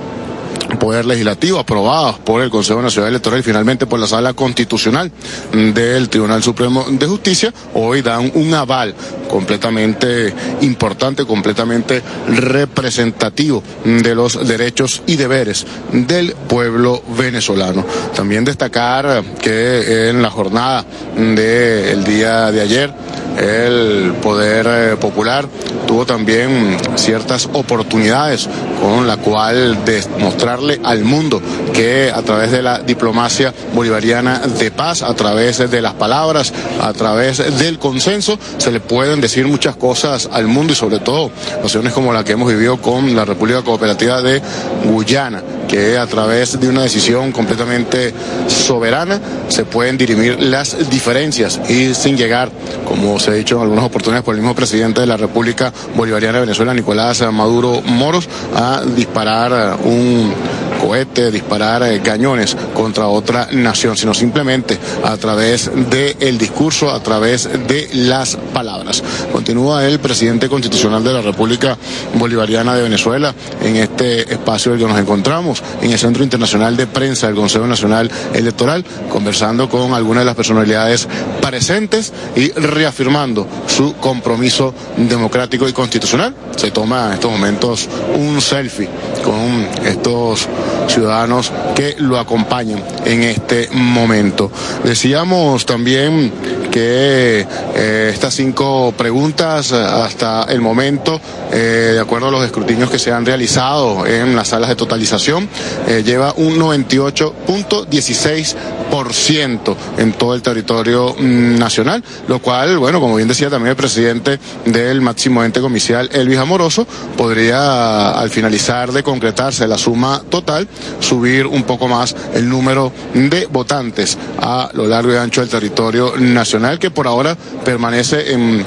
S1: Poder Legislativo, aprobados por el Consejo Nacional Electoral y finalmente por la Sala Constitucional del Tribunal Supremo de Justicia, hoy dan un aval completamente importante, completamente representativo de los derechos y deberes del pueblo venezolano. También destacar que en la jornada del día de ayer, el Poder eh, Popular tuvo también ciertas oportunidades con la cual demostrarle al mundo que a través de la diplomacia bolivariana de paz, a través de las palabras, a través del consenso, se le pueden decir muchas cosas al mundo y sobre todo naciones como la que hemos vivido con la República Cooperativa de Guyana que a través de una decisión completamente soberana se pueden dirimir las diferencias y sin llegar, como se ha dicho en algunas oportunidades por el mismo presidente de la República Bolivariana de Venezuela, Nicolás Maduro Moros, a disparar un cohete, disparar eh, cañones contra otra nación, sino simplemente a través del discurso, a través de las palabras. Continúa el presidente constitucional de la República Bolivariana de Venezuela en este espacio en el que nos encontramos, en el Centro Internacional de Prensa del Consejo Nacional Electoral, conversando con algunas de las personalidades presentes y reafirmando su compromiso democrático y constitucional. Se toma en estos momentos un selfie con estos ciudadanos que lo acompañan en este momento. Decíamos también que eh, estas cinco preguntas hasta el momento, eh, de acuerdo a los escrutinios que se han realizado en las salas de totalización, eh, lleva un 98.16% en todo el territorio mm, nacional, lo cual, bueno, como bien decía también el presidente del máximo ente comicial, Elvis Amoroso, podría al finalizar de concretarse la suma total, subir un poco más el número de votantes a lo largo y ancho del territorio nacional, que por ahora permanece en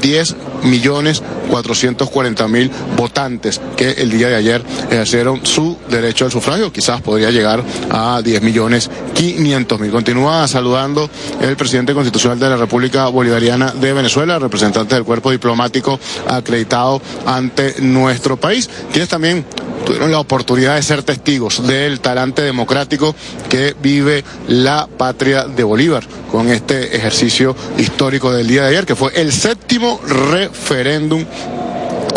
S1: 10 millones 440 mil votantes que el día de ayer ejercieron su derecho al sufragio. Quizás podría llegar a 10 millones 500 mil. Continúa saludando el presidente constitucional de la República Bolivariana de Venezuela, representante del cuerpo diplomático acreditado ante nuestro país, quienes también tuvieron la oportunidad de ser testigos del talante democrático que vive la patria de Bolívar con este ejercicio histórico del día de ayer, que fue el séptimo referéndum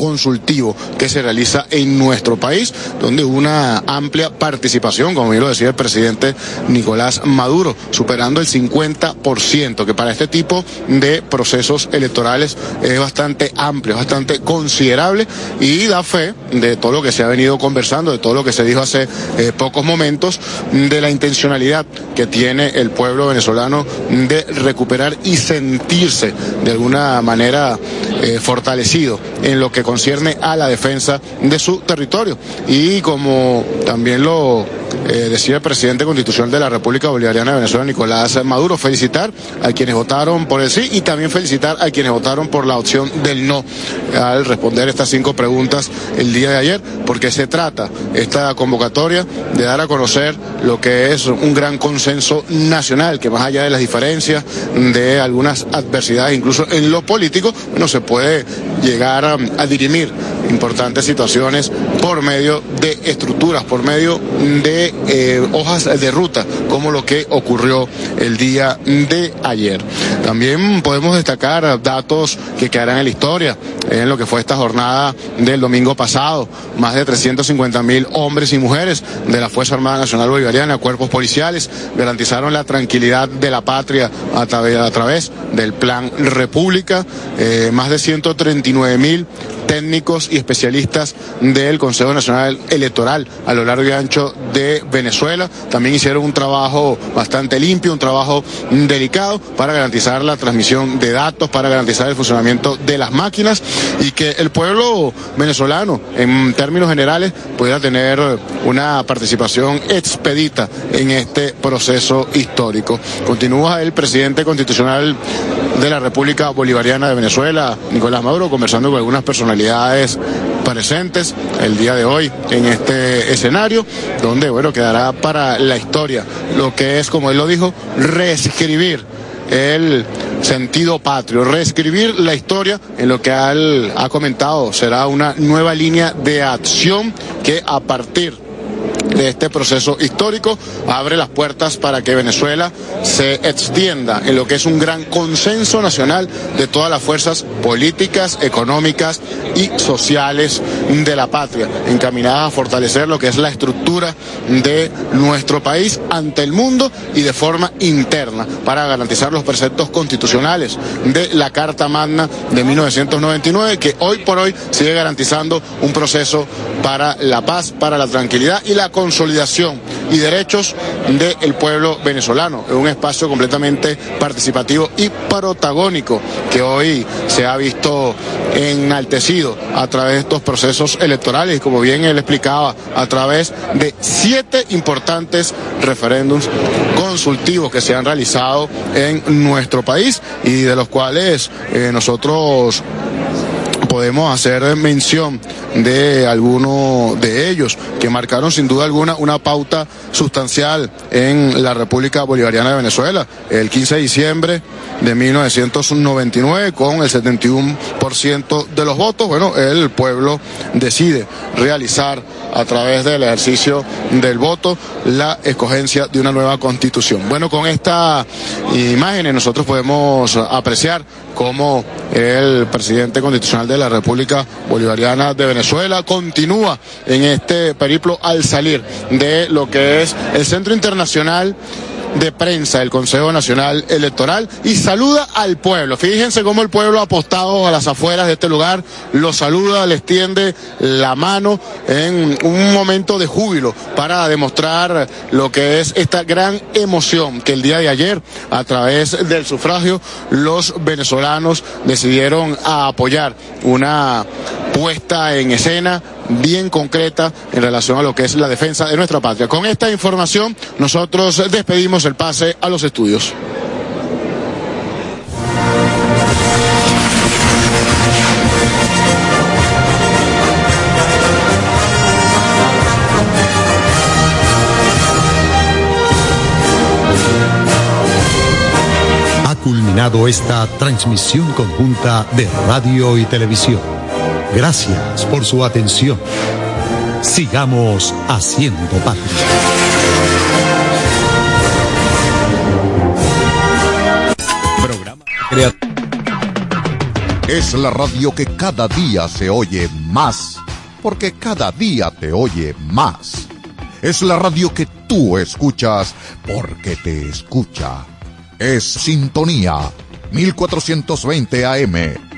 S1: consultivo que se realiza en nuestro país, donde hubo una amplia participación, como bien lo decía el presidente Nicolás Maduro, superando el 50%, que para este tipo de procesos electorales es bastante amplio, bastante considerable y da fe de todo lo que se ha venido conversando, de todo lo que se dijo hace eh, pocos momentos, de la intencionalidad que tiene el pueblo venezolano de recuperar y sentirse de alguna manera eh, fortalecido en lo que concierne a la defensa de su territorio. Y como también lo eh, decía el presidente constitucional de la República Bolivariana de Venezuela, Nicolás Maduro, felicitar a quienes votaron por el sí y también felicitar a quienes votaron por la opción del no al responder estas cinco preguntas el día de ayer, porque se trata esta convocatoria de dar a conocer lo que es un gran consenso nacional, que más allá de las diferencias, de algunas adversidades, incluso en lo político, no se puede llegar a, a dirimir importantes situaciones por medio de estructuras, por medio de eh, hojas de ruta, como lo que ocurrió el día de ayer. También podemos destacar datos que quedarán en la historia en lo que fue esta jornada del domingo pasado. Más de 350 mil hombres y mujeres de la Fuerza Armada Nacional Bolivariana, cuerpos policiales, garantizaron la tranquilidad de la patria a través, del Plan República. Eh, más de 139 mil técnicos y especialistas del Consejo Nacional Electoral a lo largo y ancho de Venezuela. También hicieron un trabajo bastante limpio, un trabajo delicado para garantizar la transmisión de datos, para garantizar el funcionamiento de las máquinas y que el pueblo venezolano, en términos generales, pueda tener una participación expedita en este proceso histórico. Continúa el presidente constitucional de la República Bolivariana de Venezuela, Nicolás Maduro, conversando con algunas personalidades presentes el día de hoy en este escenario, donde, bueno, quedará para la historia lo que es, como él lo dijo, reescribir el sentido patrio, reescribir la historia en lo que él ha comentado. Será una nueva línea de acción que a partir este proceso histórico, abre las puertas para que Venezuela se extienda en lo que es un gran consenso nacional de todas las fuerzas políticas, económicas y sociales de la patria, encaminadas a fortalecer lo que es la estructura de nuestro país ante el mundo y de forma interna para garantizar los preceptos constitucionales de la Carta Magna de 1999 que hoy por hoy sigue garantizando un proceso para la paz, para la tranquilidad y la consolidación y derechos del pueblo venezolano. Es un espacio completamente participativo y protagónico que hoy se ha visto enaltecido a través de estos procesos electorales como bien él explicaba, a través de siete importantes referéndums consultivos que se han realizado en nuestro país y de los cuales eh, nosotros podemos hacer mención de algunos de ellos que marcaron sin duda alguna una pauta sustancial en la República Bolivariana de Venezuela. El 15 de diciembre de 1999 con el 71% de los votos, bueno, el pueblo decide realizar a través del ejercicio del voto la escogencia de una nueva constitución. Bueno, con esta imagen nosotros podemos apreciar cómo el presidente constitucional de la República Bolivariana de Venezuela continúa en este periplo al salir de lo que es el Centro Internacional de prensa del Consejo Nacional Electoral y saluda al pueblo. Fíjense cómo el pueblo ha apostado a las afueras de este lugar, lo saluda, les tiende la mano en un momento de júbilo para demostrar lo que es esta gran emoción que el día de ayer, a través del sufragio, los venezolanos decidieron apoyar una puesta en escena bien concreta en relación a lo que es la defensa de nuestra patria. Con esta información nosotros despedimos el pase a los estudios.
S5: Ha culminado esta transmisión conjunta de radio y televisión Gracias por su atención. Sigamos haciendo patria. Programa Es la radio que cada día se oye más, porque cada día te oye más. Es la radio que tú escuchas porque te escucha. Es Sintonía 1420 AM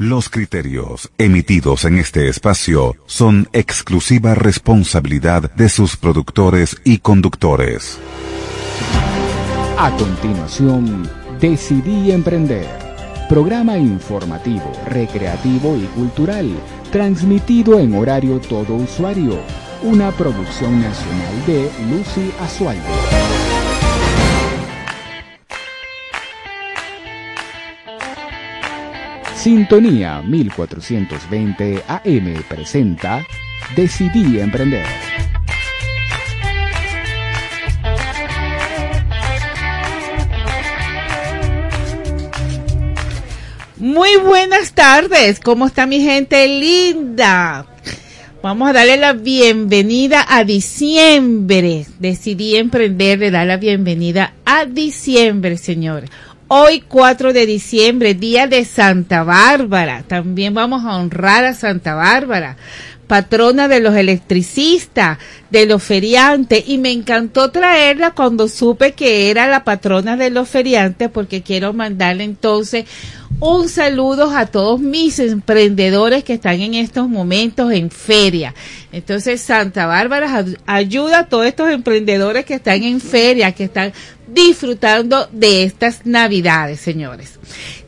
S5: Los criterios emitidos en este espacio son exclusiva responsabilidad de sus productores y conductores.
S6: A continuación, Decidí Emprender. Programa informativo, recreativo y cultural, transmitido en horario todo usuario. Una producción nacional de Lucy Azuayo. Sintonía 1420 AM presenta Decidí Emprender.
S7: Muy buenas tardes, ¿cómo está mi gente linda? Vamos a darle la bienvenida a diciembre. Decidí emprender, le da la bienvenida a diciembre, señores. Hoy 4 de diciembre, día de Santa Bárbara. También vamos a honrar a Santa Bárbara, patrona de los electricistas, de los feriantes. Y me encantó traerla cuando supe que era la patrona de los feriantes porque quiero mandarle entonces un saludo a todos mis emprendedores que están en estos momentos en feria. Entonces, Santa Bárbara ayuda a todos estos emprendedores que están en feria, que están disfrutando de estas navidades, señores.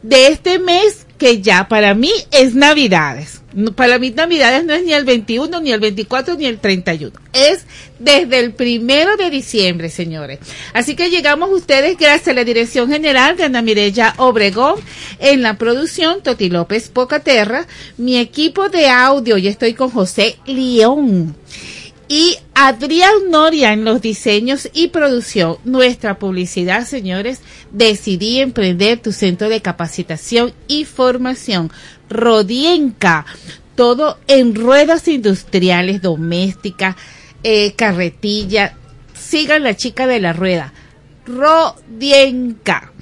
S7: De este mes que ya para mí es navidades para mí Navidades no es ni el 21, ni el 24, ni el 31. Es desde el primero de diciembre, señores. Así que llegamos ustedes gracias a la Dirección General de Ana Mireya Obregón en la producción Toti López Pocaterra, mi equipo de audio, y estoy con José León. Y Adrián Noria en los diseños y producción. Nuestra publicidad, señores, decidí emprender tu centro de capacitación y formación Rodienca todo en ruedas industriales, domésticas, eh, carretilla. Sigan la chica de la rueda. Rodienca.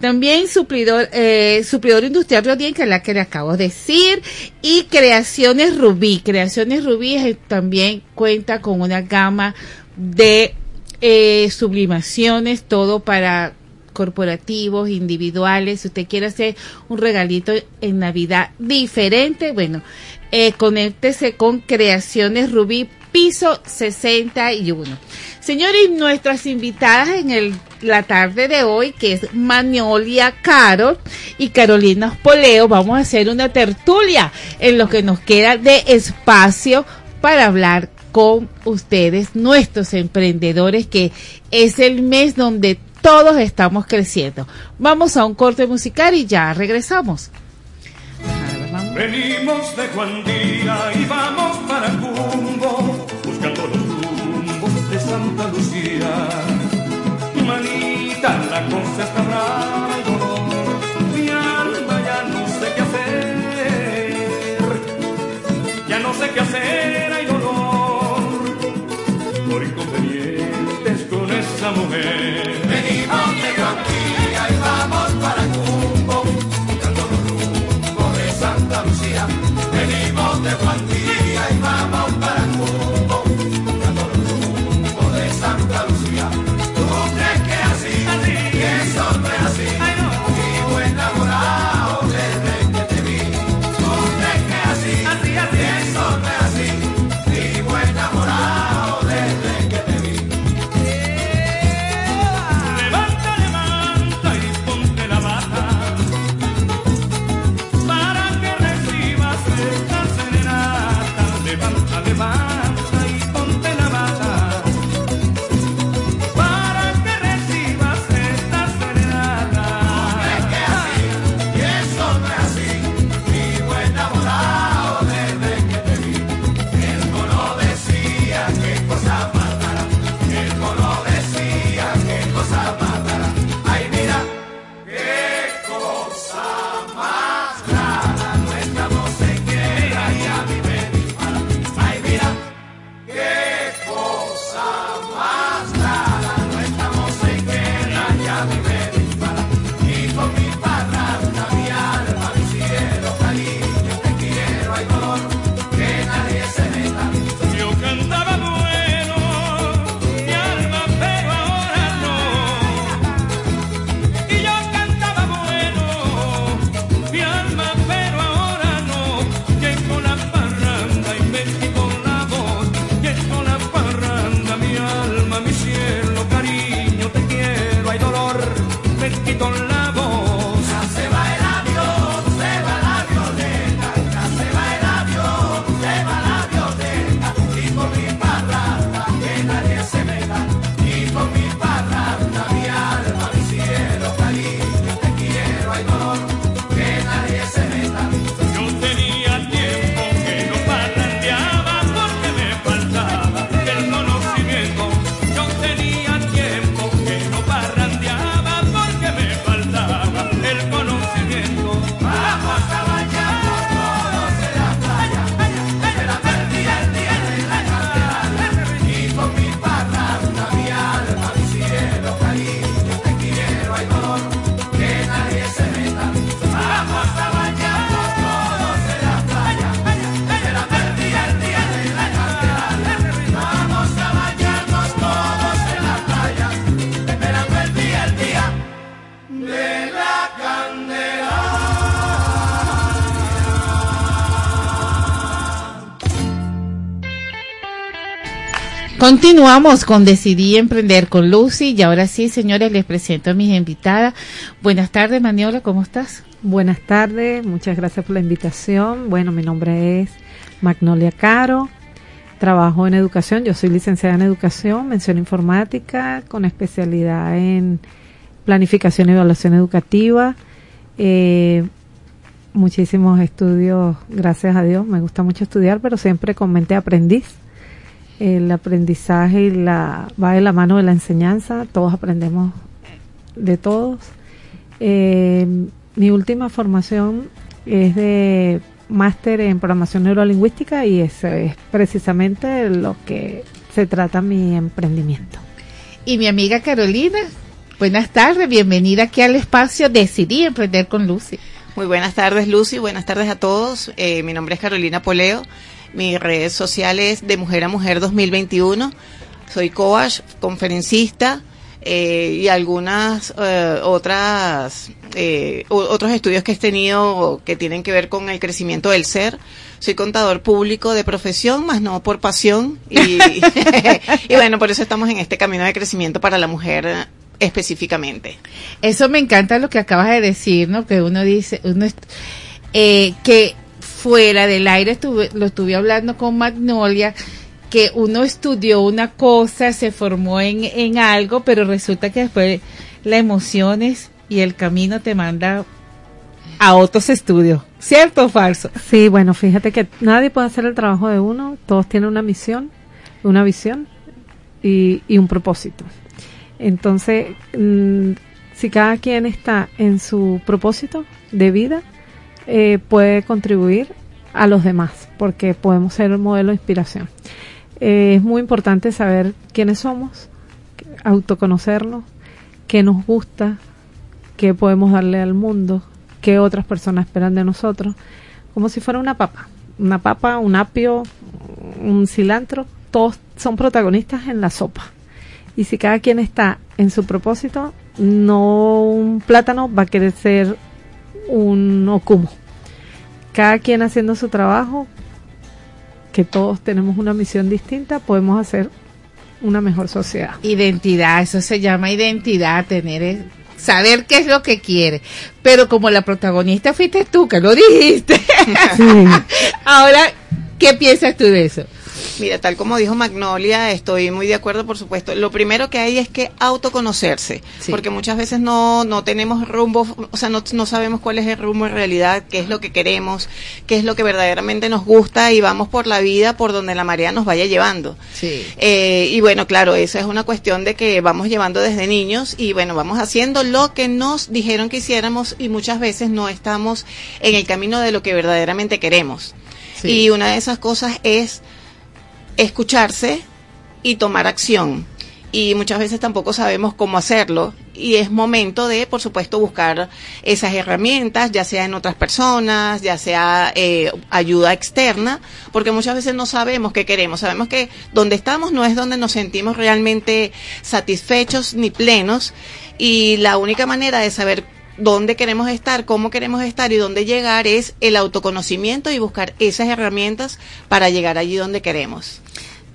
S7: También suplidor, eh, suplidor industrial Rodienca, la que le acabo de decir. Y Creaciones Rubí. Creaciones Rubí también cuenta con una gama de eh, sublimaciones, todo para corporativos, individuales, si usted quiere hacer un regalito en Navidad diferente, bueno, eh, conéctese con Creaciones Rubí piso 61. Señores, nuestras invitadas en el, la tarde de hoy, que es Magnolia Caro y Carolina Poleo, vamos a hacer una tertulia en lo que nos queda de espacio para hablar con ustedes, nuestros emprendedores, que es el mes donde todos estamos creciendo. Vamos a un corte musical y ya regresamos.
S8: Venimos de Juan y vamos para Cumbo, buscando los rumbos de Santa Lucía.
S7: Continuamos con Decidí Emprender con Lucy y ahora sí, señores, les presento a mis invitadas. Buenas tardes, Maniola, ¿cómo estás?
S9: Buenas tardes, muchas gracias por la invitación. Bueno, mi nombre es Magnolia Caro, trabajo en educación, yo soy licenciada en educación, mención informática, con especialidad en planificación y evaluación educativa. Eh, muchísimos estudios, gracias a Dios, me gusta mucho estudiar, pero siempre con mente aprendiz el aprendizaje y la, va de la mano de la enseñanza, todos aprendemos de todos. Eh, mi última formación es de máster en programación neurolingüística y eso es precisamente lo que se trata mi emprendimiento.
S7: Y mi amiga Carolina, buenas tardes, bienvenida aquí al espacio Decidí Emprender con Lucy.
S10: Muy buenas tardes Lucy, buenas tardes a todos. Eh, mi nombre es Carolina Poleo, mi red social es de Mujer a Mujer 2021. Soy coach, conferencista, eh, y algunas eh, otras eh, otros estudios que he tenido que tienen que ver con el crecimiento del ser. Soy contador público de profesión, más no por pasión. Y, y bueno, por eso estamos en este camino de crecimiento para la mujer específicamente.
S7: Eso me encanta lo que acabas de decir, ¿no? Que uno dice, uno eh, que fuera del aire estuve, lo estuve hablando con Magnolia, que uno estudió una cosa, se formó en, en algo, pero resulta que después las emociones y el camino te manda a otros estudios. ¿Cierto o falso?
S9: Sí, bueno, fíjate que nadie puede hacer el trabajo de uno, todos tienen una misión, una visión y, un propósito. Entonces, mm, si cada quien está en su propósito de vida, eh, puede contribuir a los demás, porque podemos ser un modelo de inspiración. Eh, es muy importante saber quiénes somos, autoconocernos, qué nos gusta, qué podemos darle al mundo, qué otras personas esperan de nosotros, como si fuera una papa. Una papa, un apio, un cilantro, todos son protagonistas en la sopa. Y si cada quien está en su propósito, no un plátano va a querer ser un okumo. Cada quien haciendo su trabajo, que todos tenemos una misión distinta, podemos hacer una mejor sociedad.
S7: Identidad, eso se llama identidad, tener saber qué es lo que quiere. Pero como la protagonista fuiste tú, que lo dijiste. Ahora, ¿qué piensas tú de eso?
S10: Mira, tal como dijo Magnolia, estoy muy de acuerdo, por supuesto. Lo primero que hay es que autoconocerse, porque muchas veces no, no tenemos rumbo, o sea, no, no sabemos cuál es el rumbo en realidad, qué es lo que queremos, qué es lo que verdaderamente nos gusta y vamos por la vida por donde la marea nos vaya llevando.
S7: Sí.
S10: Eh, y bueno, claro, esa es una cuestión de que vamos llevando desde niños y bueno, vamos haciendo lo que nos dijeron que hiciéramos y muchas veces no estamos en el camino de lo que verdaderamente queremos. Y una de esas cosas es escucharse y tomar acción. Y muchas veces tampoco sabemos cómo hacerlo. Y es momento de, por supuesto, buscar esas herramientas, ya sea en otras personas, ya sea eh, ayuda externa, porque muchas veces no sabemos qué queremos. Sabemos que donde estamos no es donde nos sentimos realmente satisfechos ni plenos. Y la única manera de saber dónde queremos estar, cómo queremos estar y dónde llegar es el autoconocimiento y buscar esas herramientas para llegar allí donde queremos.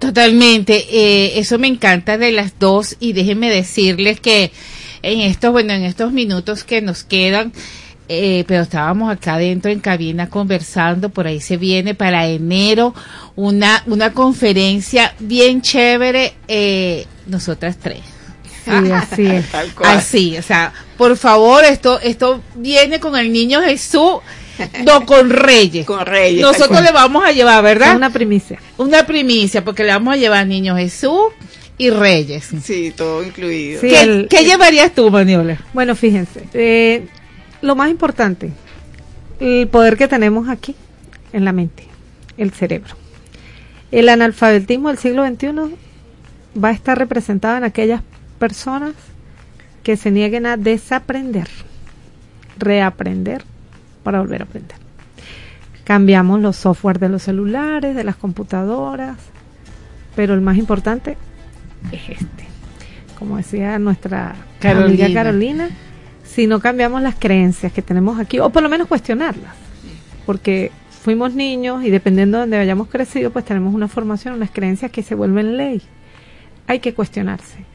S7: Totalmente, eh, eso me encanta de las dos y déjenme decirles que en estos, bueno, en estos minutos que nos quedan, eh, pero estábamos acá dentro en cabina conversando, por ahí se viene para enero una, una conferencia bien chévere, eh, nosotras tres.
S9: Sí, así es.
S7: Así, o sea, por favor, esto, esto viene con el niño Jesús, no con Reyes.
S10: Con Reyes.
S7: Nosotros le vamos a llevar, ¿verdad?
S9: Una primicia.
S7: Una primicia, porque le vamos a llevar niño Jesús y Reyes.
S10: Sí, todo incluido.
S9: Sí,
S7: ¿Qué,
S9: el-
S7: qué llevarías tú, Maniola?
S9: Bueno, fíjense, eh, lo más importante, el poder que tenemos aquí en la mente, el cerebro. El analfabetismo del siglo XXI va a estar representado en aquellas personas que se nieguen a desaprender, reaprender para volver a aprender. Cambiamos los software de los celulares, de las computadoras, pero el más importante es este. Como decía nuestra
S7: Carolina.
S9: amiga Carolina, si no cambiamos las creencias que tenemos aquí, o por lo menos cuestionarlas, porque fuimos niños y dependiendo de donde hayamos crecido, pues tenemos una formación, unas creencias que se vuelven ley. Hay que cuestionarse.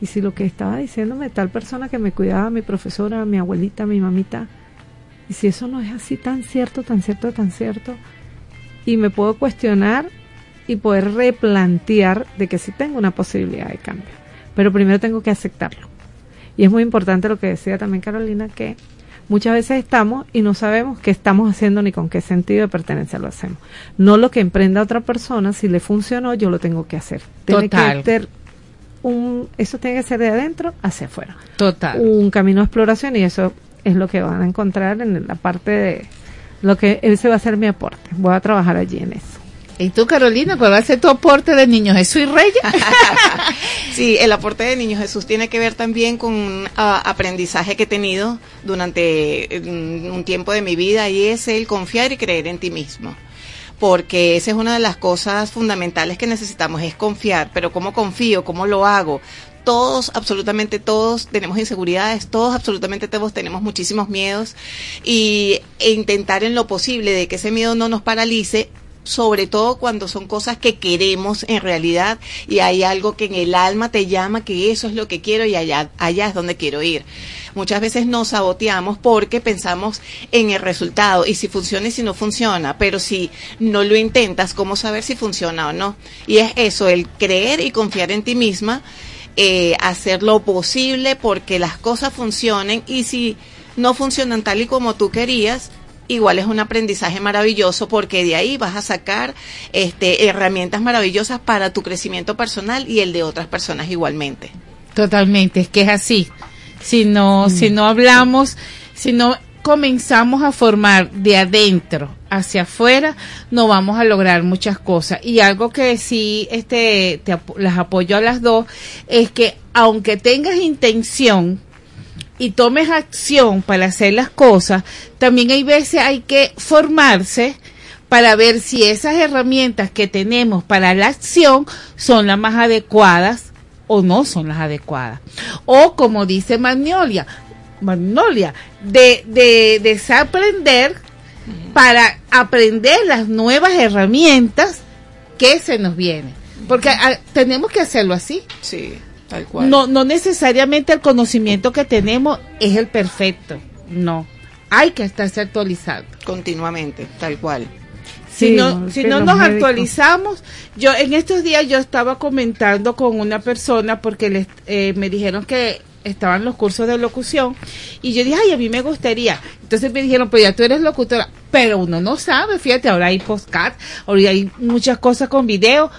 S9: Y si lo que estaba diciéndome tal persona que me cuidaba, mi profesora, mi abuelita, mi mamita, y si eso no es así tan cierto, tan cierto, tan cierto, y me puedo cuestionar y poder replantear de que sí tengo una posibilidad de cambio. Pero primero tengo que aceptarlo. Y es muy importante lo que decía también Carolina, que muchas veces estamos y no sabemos qué estamos haciendo ni con qué sentido de pertenencia lo hacemos. No lo que emprenda otra persona, si le funcionó, yo lo tengo que hacer. Tiene
S7: Total.
S9: que ter- un, eso tiene que ser de adentro hacia afuera
S7: Total.
S9: un camino de exploración y eso es lo que van a encontrar en la parte de, lo que ese va a ser mi aporte. Voy a trabajar allí en eso.
S7: ¿Y tú, Carolina, cuál va a ser tu aporte de Niño Jesús y Reyes?
S10: sí, el aporte de Niño Jesús tiene que ver también con un ah, aprendizaje que he tenido durante mm, un tiempo de mi vida y es el confiar y creer en ti mismo porque esa es una de las cosas fundamentales que necesitamos, es confiar, pero ¿cómo confío? ¿Cómo lo hago? Todos, absolutamente todos tenemos inseguridades, todos, absolutamente todos tenemos muchísimos miedos y e intentar en lo posible de que ese miedo no nos paralice sobre todo cuando son cosas que queremos en realidad y hay algo que en el alma te llama que eso es lo que quiero y allá, allá es donde quiero ir. Muchas veces nos saboteamos porque pensamos en el resultado y si funciona y si no funciona, pero si no lo intentas, ¿cómo saber si funciona o no? Y es eso, el creer y confiar en ti misma eh, hacer lo posible porque las cosas funcionen y si no funcionan tal y como tú querías, igual es un aprendizaje maravilloso porque de ahí vas a sacar este, herramientas maravillosas para tu crecimiento personal y el de otras personas igualmente.
S7: Totalmente, es que es así. Si no, mm. si no hablamos, si no comenzamos a formar de adentro hacia afuera, no vamos a lograr muchas cosas. Y algo que sí este, te, las apoyo a las dos es que aunque tengas intención y tomes acción para hacer las cosas, también hay veces hay que formarse para ver si esas herramientas que tenemos para la acción son las más adecuadas o no son las adecuadas. O como dice Magnolia, Magnolia, de, de desaprender para aprender las nuevas herramientas que se nos vienen. Porque ah, tenemos que hacerlo así.
S10: Sí, tal cual.
S7: No, no necesariamente el conocimiento que tenemos es el perfecto. No. Hay que estarse actualizando.
S10: Continuamente, tal cual.
S7: Si no, si no nos actualizamos, yo en estos días yo estaba comentando con una persona porque les, eh, me dijeron que estaban los cursos de locución y yo dije, ay, a mí me gustaría. Entonces me dijeron, pues ya tú eres locutora, pero uno no sabe, fíjate, ahora hay postcat, ahora hay muchas cosas con video,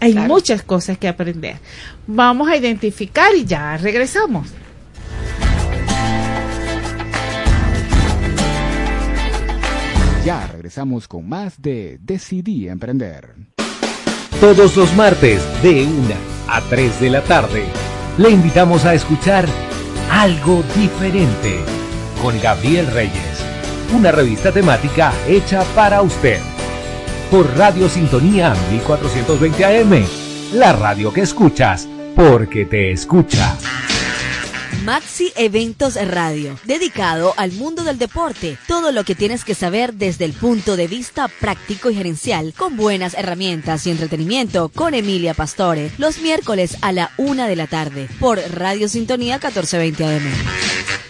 S7: hay muchas cosas que aprender. Vamos a identificar y ya regresamos.
S6: Ya regresamos con más de Decidí Emprender.
S11: Todos los martes de 1 a 3 de la tarde le invitamos a escuchar Algo Diferente con Gabriel Reyes, una revista temática hecha para usted. Por Radio Sintonía 1420 AM, la radio que escuchas porque te escucha.
S12: Maxi Eventos Radio, dedicado al mundo del deporte. Todo lo que tienes que saber desde el punto de vista práctico y gerencial, con buenas herramientas y entretenimiento, con Emilia Pastore, los miércoles a la una de la tarde, por Radio Sintonía 1420 AM.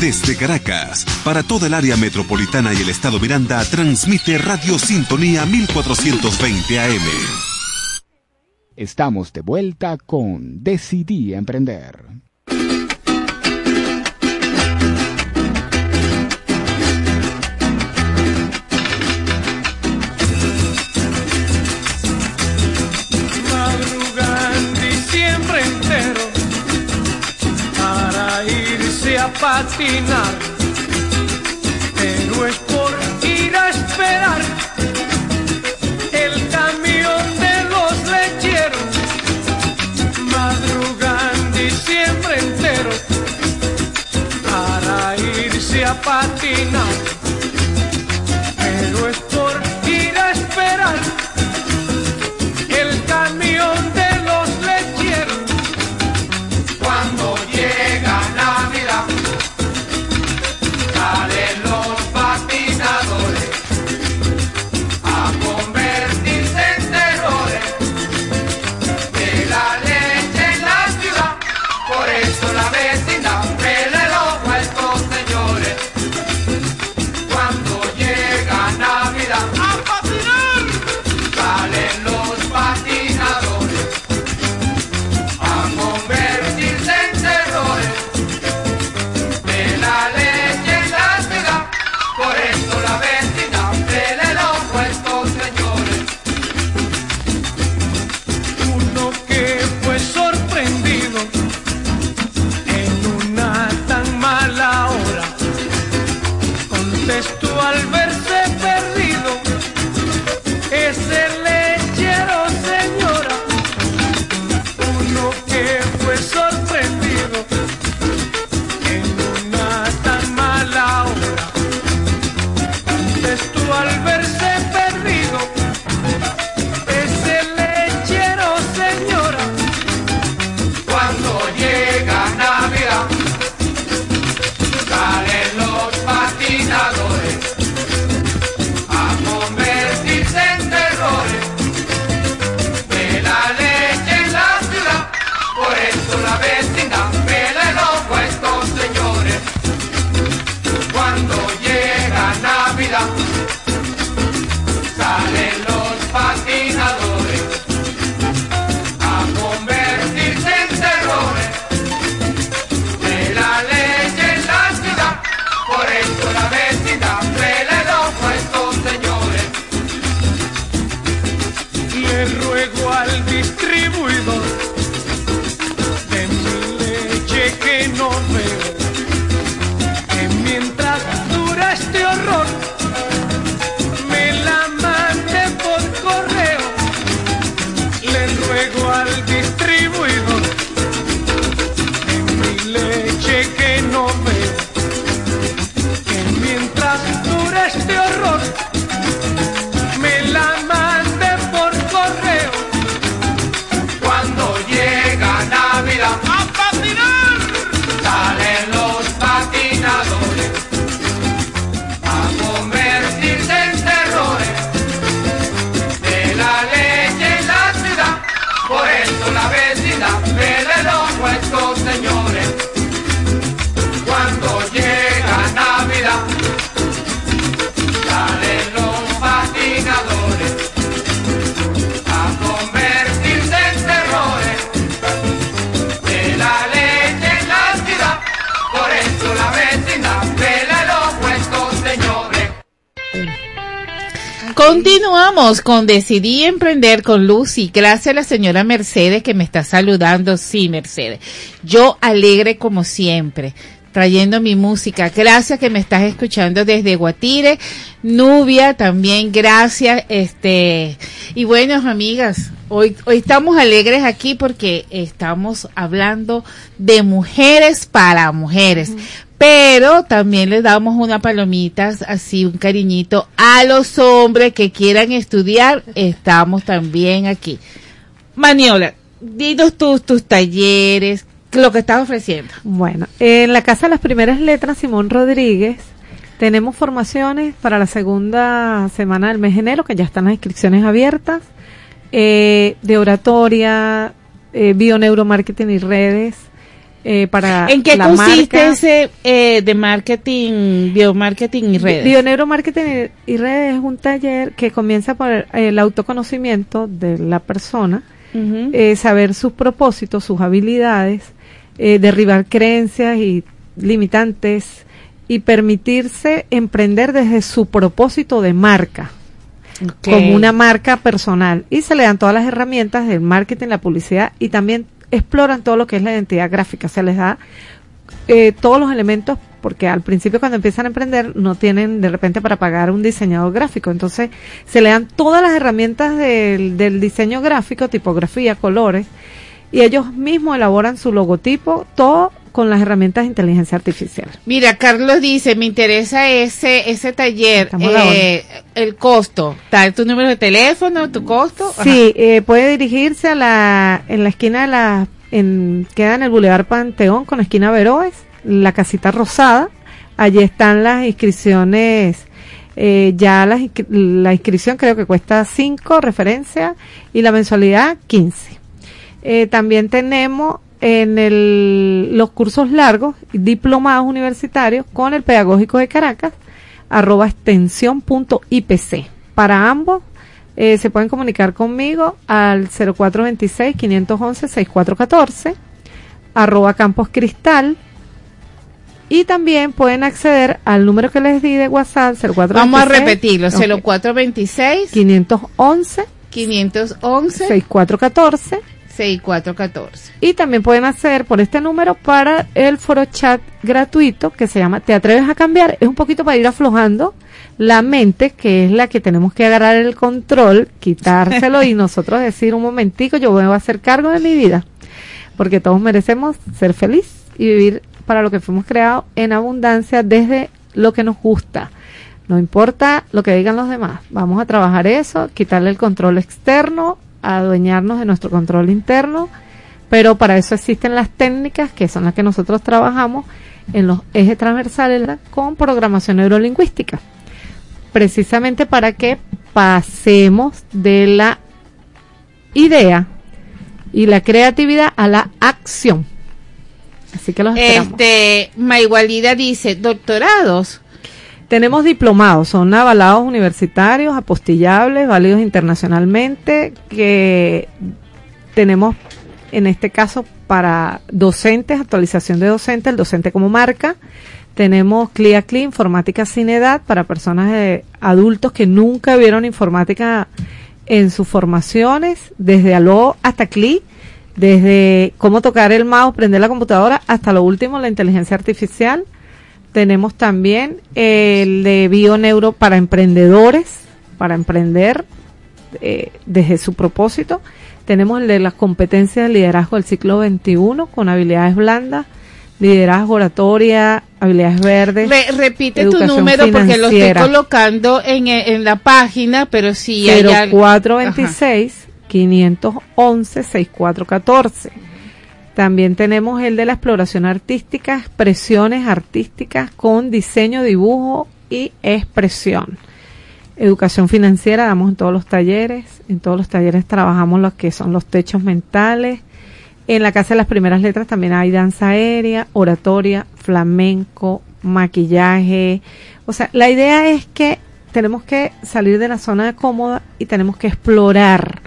S13: Desde Caracas, para toda el área metropolitana y el estado Miranda, transmite Radio Sintonía 1420 AM.
S6: Estamos de vuelta con Decidí Emprender.
S8: Patinar, pero es por ir a esperar el camión de los lecheros, madrugando diciembre entero para irse a patinar.
S7: Continuamos con Decidí Emprender con Lucy. Gracias a la señora Mercedes que me está saludando. Sí, Mercedes. Yo alegre como siempre, trayendo mi música. Gracias que me estás escuchando desde Guatire. Nubia también, gracias. Este, y bueno, amigas, hoy, hoy estamos alegres aquí porque estamos hablando de mujeres para mujeres. Pero también les damos una palomitas, así un cariñito a los hombres que quieran estudiar. Estamos también aquí. Maniola, dinos tus, tus talleres, lo que estás ofreciendo.
S9: Bueno, en la Casa de las Primeras Letras, Simón Rodríguez, tenemos formaciones para la segunda semana del mes de enero, que ya están las inscripciones abiertas, eh, de oratoria, eh, bioneuromarketing y redes, eh, para
S7: ¿En qué
S9: la
S7: consiste
S9: marca.
S7: ese eh, de marketing, biomarketing y redes?
S9: Bioneuromarketing y y redes es un taller que comienza por el, autoconocimiento de la persona, eh, saber sus propósitos, sus habilidades, eh, derribar creencias y limitantes y permitirse emprender desde su propósito de marca, como una marca personal. Y se le dan todas las herramientas del marketing, la publicidad y también exploran todo lo que es la identidad gráfica. Se les da eh, todos los elementos porque al principio cuando empiezan a emprender no tienen de repente para pagar un diseñador gráfico. Entonces se le dan todas las herramientas del, del diseño gráfico, tipografía, colores, y ellos mismos elaboran su logotipo, todo con las herramientas de inteligencia artificial.
S7: Mira, Carlos dice, me interesa ese ese taller,
S9: la
S7: eh, el costo, tal, tu número de teléfono, tu costo.
S9: Sí, eh, puede dirigirse a la, en la esquina de la, en, queda en el Boulevard Panteón con la esquina Veroes, la casita rosada. Allí están las inscripciones, eh, ya las inscri- la inscripción creo que cuesta 5 referencia y la mensualidad 15. Eh, también tenemos en el, los cursos largos, diplomados universitarios con el Pedagógico de Caracas, arroba extensión punto IPC. Para ambos eh, se pueden comunicar conmigo al 0426-511-6414, arroba Campos Cristal, y también pueden acceder al número que les di de WhatsApp, 0426.
S7: Vamos a repetirlo,
S9: Ok.
S7: 0426
S9: 511
S7: 511
S9: 6414
S7: 6414.
S9: y también pueden acceder por este número para el foro chat gratuito que se llama Te atreves a cambiar. Es un poquito para ir aflojando la mente, que es la que tenemos que agarrar el control, quitárselo y nosotros decir un momentico, yo voy a hacer cargo de mi vida. Porque todos merecemos ser feliz y vivir para lo que fuimos creados en abundancia desde lo que nos gusta. No importa lo que digan los demás. Vamos a trabajar eso, quitarle el control externo, adueñarnos de nuestro control interno, pero para eso existen las técnicas que son las que nosotros trabajamos en los ejes transversales con programación neurolingüística. Precisamente para que pasemos de la idea y la creatividad a la acción. Así que los esperamos.
S7: Este, Maigualida dice, doctorados.
S9: Tenemos diplomados, son avalados universitarios, apostillables, válidos internacionalmente, que tenemos en este caso para docentes, actualización de docentes, el docente como marca. Tenemos CLIA CLI, informática sin edad, para personas de adultos que nunca vieron informática en sus formaciones, desde ALO hasta CLI, desde cómo tocar el mouse, prender la computadora, hasta lo último, la inteligencia artificial. Tenemos también el de bioneuro para emprendedores, para emprender eh, desde su propósito. Tenemos el de las competencias de liderazgo del ciclo XXI con habilidades blandas, liderazgo, oratoria, habilidades verdes.
S7: Re- repite tu número porque lo estoy colocando en, eh, en la página, pero si hay algo-
S9: 0426 511 6414. También tenemos el de la exploración artística, expresiones artísticas con diseño, dibujo y expresión. Educación financiera damos en todos los talleres. En todos los talleres trabajamos lo que son los techos mentales, En la Casa de las Primeras Letras también hay danza aérea, oratoria, flamenco, maquillaje. O sea, la idea es que tenemos que salir de la zona cómoda y tenemos que explorar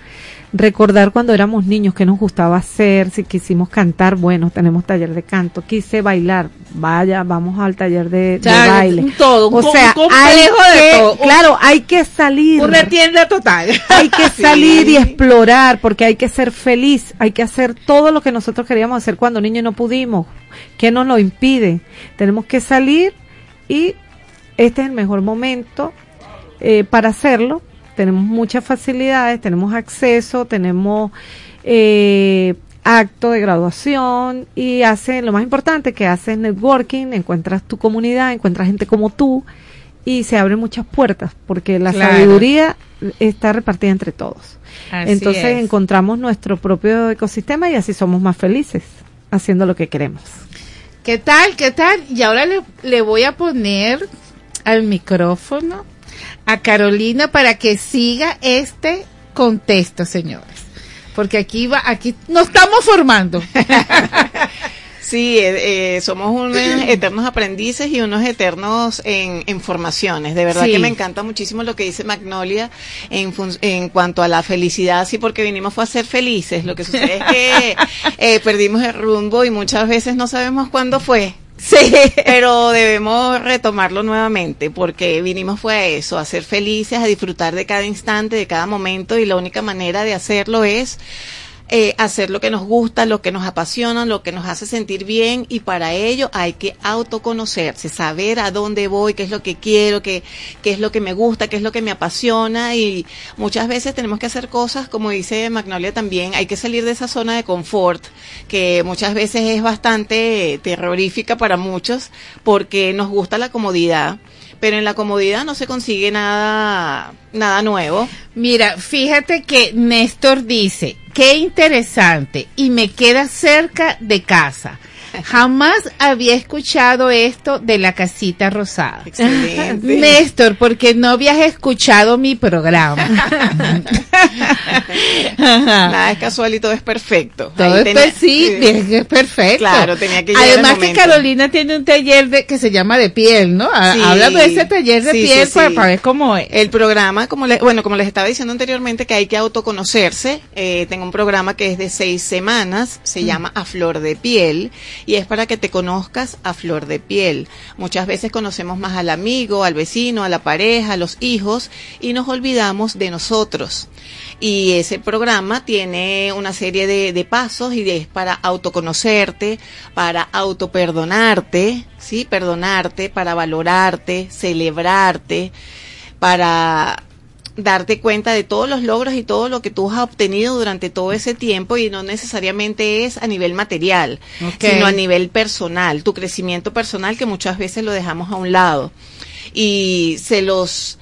S9: recordar cuando éramos niños que nos gustaba hacer, si quisimos cantar, bueno, tenemos taller de canto, quise bailar, vaya, vamos al taller de, baile.
S7: Todo,
S9: o sea, hay que, claro, hay que salir.
S7: Una tienda total.
S9: Hay que salir y explorar porque hay que ser feliz, hay que hacer todo lo que nosotros queríamos hacer cuando niños no pudimos. ¿Qué nos lo impide? Tenemos que salir y este es el mejor momento eh, para hacerlo tenemos muchas facilidades, tenemos acceso, tenemos eh, acto de graduación y hace lo más importante que haces networking, encuentras tu comunidad, encuentras gente como tú y se abren muchas puertas porque la sabiduría está repartida entre todos. Entonces encontramos nuestro propio ecosistema y así somos más felices haciendo lo que queremos.
S7: ¿Qué tal? ¿Qué tal? Y ahora le, le voy a poner al micrófono a Carolina para que siga este contexto, señores. Porque aquí va, aquí nos estamos formando.
S10: Sí, eh, eh, somos unos eternos aprendices y unos eternos en, formaciones. De verdad que me encanta muchísimo lo que dice Magnolia en, en cuanto a la felicidad, sí, porque vinimos fue a ser felices. Lo que sucede es que eh, perdimos el rumbo y muchas veces no sabemos cuándo fue. Sí, pero debemos retomarlo nuevamente porque vinimos fue a eso, a ser felices, a disfrutar de cada instante, de cada momento y la única manera de hacerlo es eh, hacer lo que nos gusta, lo que nos apasiona, lo que nos hace sentir bien y para ello hay que autoconocerse, saber a dónde voy, qué es lo que quiero, qué, qué es lo que me gusta, qué es lo que me apasiona y muchas veces tenemos que hacer cosas, como dice Magnolia también, hay que salir de esa zona de confort que muchas veces es bastante terrorífica para muchos porque nos gusta la comodidad pero en la comodidad no se consigue nada, nada nuevo.
S7: Mira, fíjate que Néstor dice, qué interesante, y me queda cerca de casa. Jamás había escuchado esto de la casita rosada. Excelente. Néstor, porque no habías escuchado mi programa.
S10: Nada es casual y todo es perfecto.
S7: Todo es, sí, es perfecto.
S10: Claro, tenía que
S7: Además que Carolina tiene un taller de, que se llama de piel, ¿no? Habla de ese taller de piel para, ver cómo es.
S10: El programa, como bueno, como les estaba diciendo anteriormente, que hay que autoconocerse. Eh, tengo un programa que es de seis semanas, se mm. llama A Flor de Piel y es para que te conozcas a flor de piel. Muchas veces conocemos más al amigo, al vecino, a la pareja, a los hijos y nos olvidamos de nosotros. Y ese programa tiene una serie de, pasos y es para autoconocerte, para autoperdonarte, ¿sí? Perdonarte, para valorarte, celebrarte, para darte cuenta de todos los logros y todo lo que tú has obtenido durante todo ese tiempo y no necesariamente es a nivel material, sino a nivel personal, tu crecimiento personal que muchas veces lo dejamos a un lado. Y se los,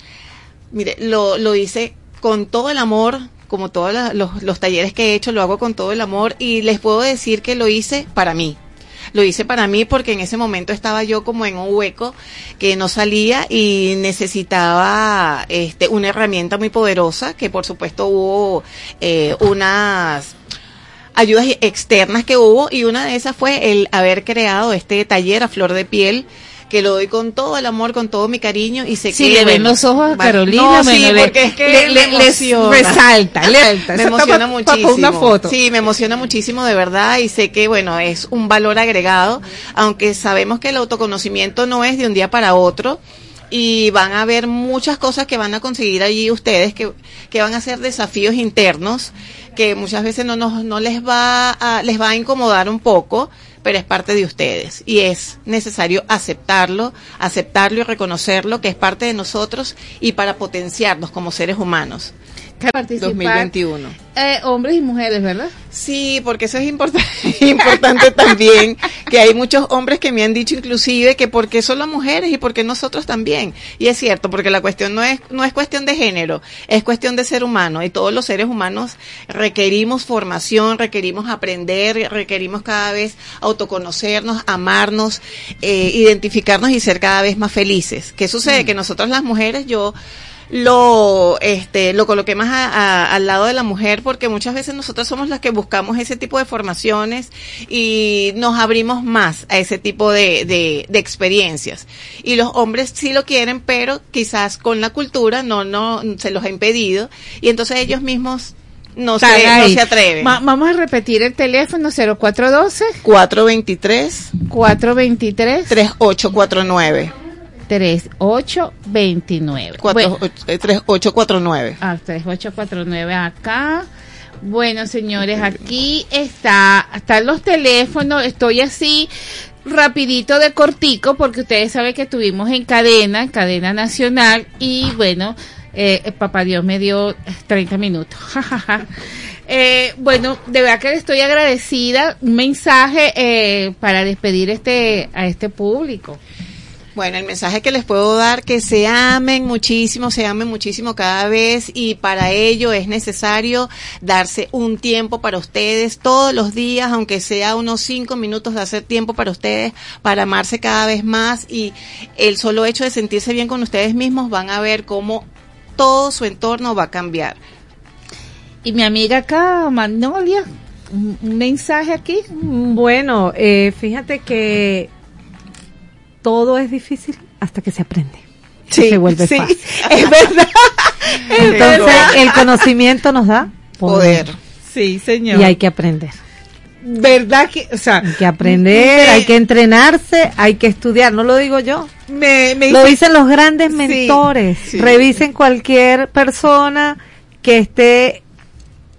S10: mire, lo, lo hice con todo el amor, como todos los, los talleres que he hecho, lo hago con todo el amor y les puedo decir que lo hice para mí lo hice para mí porque en ese momento estaba yo como en un hueco que no salía y necesitaba este, una herramienta muy poderosa, que por supuesto hubo eh, unas ayudas externas que hubo y una de esas fue el haber creado este taller a flor de piel que lo doy con todo el amor, con todo mi cariño y sé
S7: sí,
S10: que...
S7: le ven los ojos a Carolina,
S10: sí, porque es que le,
S7: resalta,
S10: me emociona muchísimo. Una foto. Sí, me emociona muchísimo de verdad y sé que, bueno, es un valor agregado, aunque sabemos que el autoconocimiento no es de un día para otro y van a ver muchas cosas que van a conseguir allí ustedes que, que van a ser desafíos internos que muchas veces no nos no les va a, les va a incomodar un poco pero es parte de ustedes y es necesario aceptarlo, aceptarlo y reconocerlo que es parte de nosotros y para potenciarnos como seres humanos. 2021.
S7: Eh, hombres y mujeres, ¿verdad?
S10: Sí, porque eso es importante también, que hay muchos hombres que me han dicho inclusive que por qué solo mujeres y por qué nosotros también. Y es cierto, porque la cuestión no es, no es cuestión de género, es cuestión de ser humano y todos los seres humanos requerimos formación, requerimos aprender, requerimos cada vez autoconocernos, amarnos, eh, identificarnos y ser cada vez más felices. ¿Qué sucede? Mm. Que nosotros las mujeres, yo lo este lo coloqué más a- a- al lado de la mujer porque muchas veces nosotros somos las que buscamos ese tipo de formaciones y nos abrimos más a ese tipo de, de, de experiencias. Y los hombres sí lo quieren pero quizás con la cultura no no se los ha impedido. Y entonces ellos mismos no, se, no se atreven.
S7: Va- vamos a repetir el teléfono 0412
S10: 423
S7: 423
S10: 3849
S7: 3829.
S10: Cuatro- eh, 3849
S7: Ah, 3849 acá. Bueno, señores, aquí está, están los teléfonos. Estoy así rapidito de cortico porque ustedes saben que estuvimos en cadena, en cadena nacional y bueno, eh, el papá Dios me dio 30 minutos. Eh, bueno, de verdad que le estoy agradecida. Un mensaje eh, para despedir este a este público.
S10: Bueno, el mensaje que les puedo dar que se amen muchísimo, se amen muchísimo cada vez y para ello es necesario darse un tiempo para ustedes todos los días, aunque sea unos cinco minutos de hacer tiempo para ustedes, para amarse cada vez más y el solo hecho de sentirse bien con ustedes mismos van a ver cómo todo su entorno va a cambiar.
S7: Y mi amiga acá, Magnolia, un un mensaje aquí.
S9: Bueno, eh, fíjate que todo es difícil hasta que se aprende.
S10: Sí,
S9: se vuelve
S10: sí,
S9: fácil.
S10: es verdad. Es
S9: Entonces,
S10: verdad.
S9: el conocimiento nos da poder.
S10: Poder.
S7: Sí, señor.
S9: Y hay que aprender.
S7: ¿Verdad que, o sea,
S9: Hay que aprender,
S7: me-
S9: hay que entrenarse, hay que estudiar. No lo digo yo.
S7: me, me
S9: Lo
S7: hice-
S9: dicen los grandes
S7: Sí,
S9: mentores.
S10: sí.
S9: Revisen cualquier persona que esté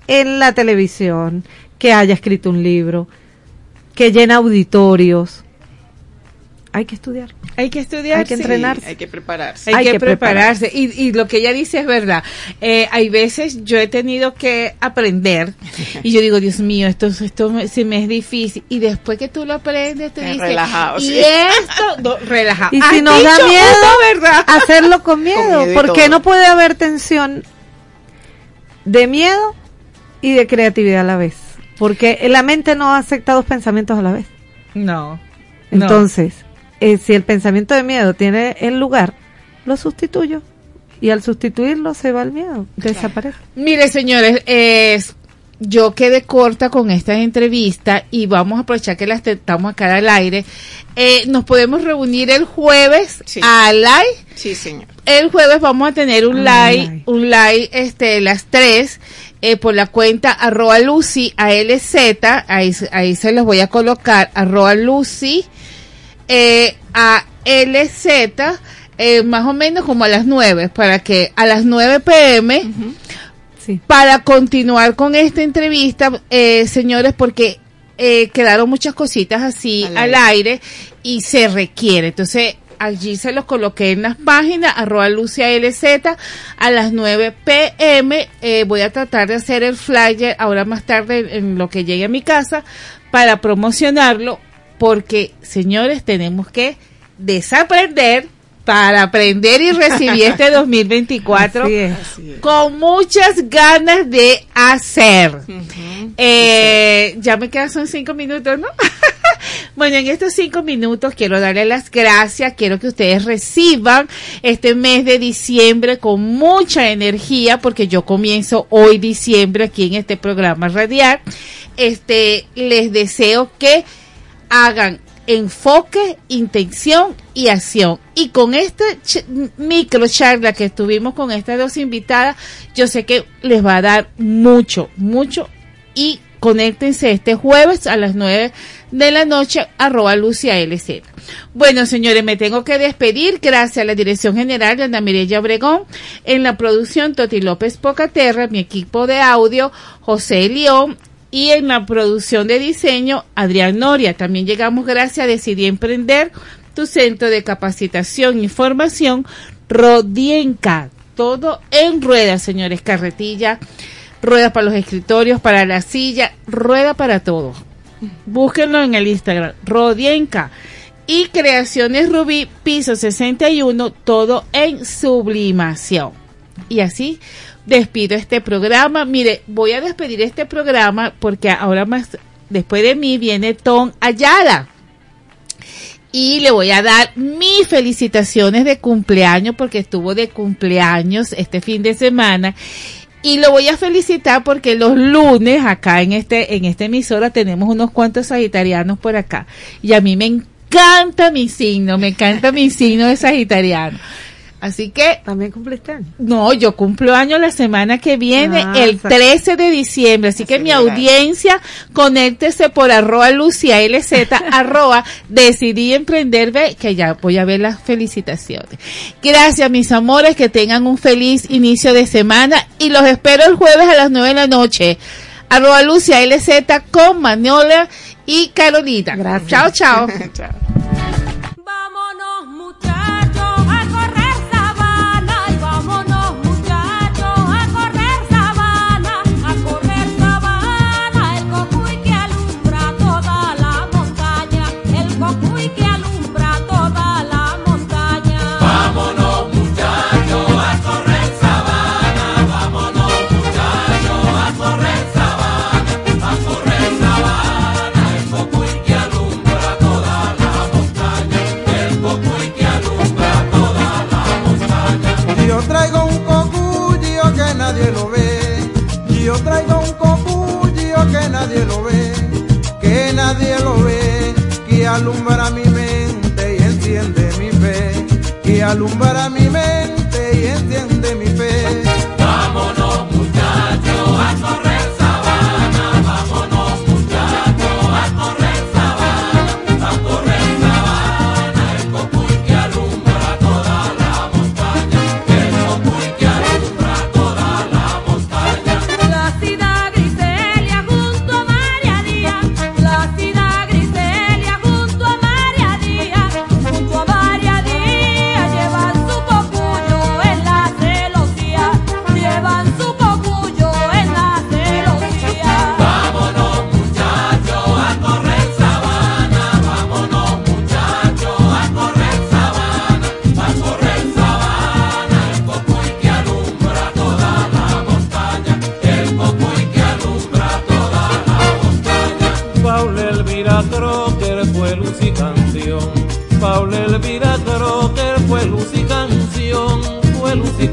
S9: en la televisión, que haya escrito un libro, que llena auditorios. Hay que estudiar.
S7: hay que estudiar,
S9: hay que
S7: sí.
S9: entrenarse.
S10: Hay que prepararse.
S7: Hay,
S9: Hay
S7: que,
S9: que
S7: prepararse. Y, y lo que ella dice es verdad. Eh, hay veces yo he tenido que aprender y yo digo, Dios mío, esto, esto me- se me es difícil. Y después que tú lo aprendes, te
S10: Es
S7: dices,
S10: relajado,
S7: y
S10: sí.
S7: esto, no, relajado.
S9: Y si nos da miedo,
S7: verdad.
S9: hacerlo con miedo,
S10: miedo
S9: porque no puede haber tensión de miedo y de creatividad a la vez, porque la mente no acepta dos pensamientos a la vez.
S7: No.
S9: Entonces, eh, si el pensamiento de miedo tiene el lugar, lo sustituyo y al sustituirlo se va el miedo, desaparece.
S7: Mire, señores, es yo quedé corta con esta entrevista y vamos a aprovechar que las estamos acá al aire. Eh, nos podemos reunir el jueves
S10: Sí.
S7: a live.
S10: Sí, señor.
S7: El jueves vamos a tener un
S9: Ah,
S7: live,
S9: live.
S7: un live, este, las tres, eh, por la cuenta arroba Lucy ALZ, ahí, se- ahí se los voy a colocar, arroba Lucy, eh, ALZ, eh, más o menos como a las nueve, para que a las 9 pm,
S9: Sí.
S7: para continuar con esta entrevista, eh, señores, porque eh, quedaron muchas cositas así
S10: Al
S7: al aire. y se requiere. Entonces, allí se los coloqué en las páginas, arroba Lucia LZ, a las 9 pm. Eh, voy a tratar de hacer el flyer ahora más tarde en lo que llegue a mi casa para promocionarlo, porque, señores, tenemos que desaprender para aprender y recibir este 2024
S9: Así es.
S10: Así es.
S7: con muchas ganas de hacer. Eh, ya me quedan son cinco minutos, ¿no? bueno, en estos cinco minutos quiero darle las gracias, quiero que ustedes reciban este mes de diciembre con mucha energía, porque yo comienzo hoy diciembre aquí en este programa radial. Este, les deseo que hagan enfoque, intención y acción. Y con esta ch- micro charla que tuvimos con estas dos invitadas, yo sé que les va a dar mucho, mucho. Y conéctense este jueves a las 9 de la noche, arroba Lucia LZ. Bueno, señores, me tengo que despedir. Gracias a la Dirección General de Ana Mireya Obregón. En la producción, Toti López Pocaterra, mi equipo de audio, José León, y en la producción de diseño, Adrián Noria. También llegamos gracias a Decidí Emprender, tu centro de capacitación y formación, Rodienca. Todo en ruedas, señores. Carretilla, ruedas para los escritorios, para la silla, rueda para todo. Búsquenlo en el Instagram, Rodienca. Y Creaciones Rubí, piso 61, todo en sublimación. Y así despido este programa. Mire, voy a despedir este programa porque ahora más, después de mí viene Tom Ayala. y le voy a dar mis felicitaciones de cumpleaños porque estuvo de cumpleaños este fin de semana y lo voy a felicitar porque los lunes acá en este en esta emisora tenemos unos cuantos sagitarianos por acá y a mí me encanta mi signo, me encanta mi signo de sagitariano. Así que.
S9: ¿También cumpliste año?
S7: No, yo cumplo año la semana que viene,
S9: Ah,
S7: el
S9: exacto.
S7: 13 de diciembre. Así que mi audiencia, conéctese por arroba Lucia LZ, arroba decidí emprender, que ya voy a ver las felicitaciones. Gracias, mis amores, que tengan un feliz inicio de semana y los espero el jueves a las 9 de la noche. Arroba Lucia LZ con Maniola y Carolina. Chao, chao.
S14: Vámonos alumbra
S15: mi mente y enciende mi fe. Que alumbra mi mente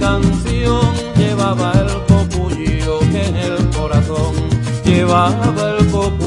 S16: canción. Llevaba el copullo en el corazón. Llevaba el copullo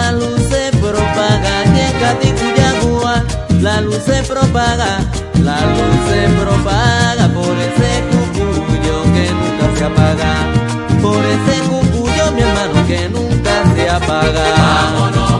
S8: la
S17: luz se propaga, y en Cataicuyagua la luz se propaga, la luz se propaga por ese cucuyo que nunca se apaga, por ese cucuyo mi hermano que nunca se apaga.
S8: Vámonos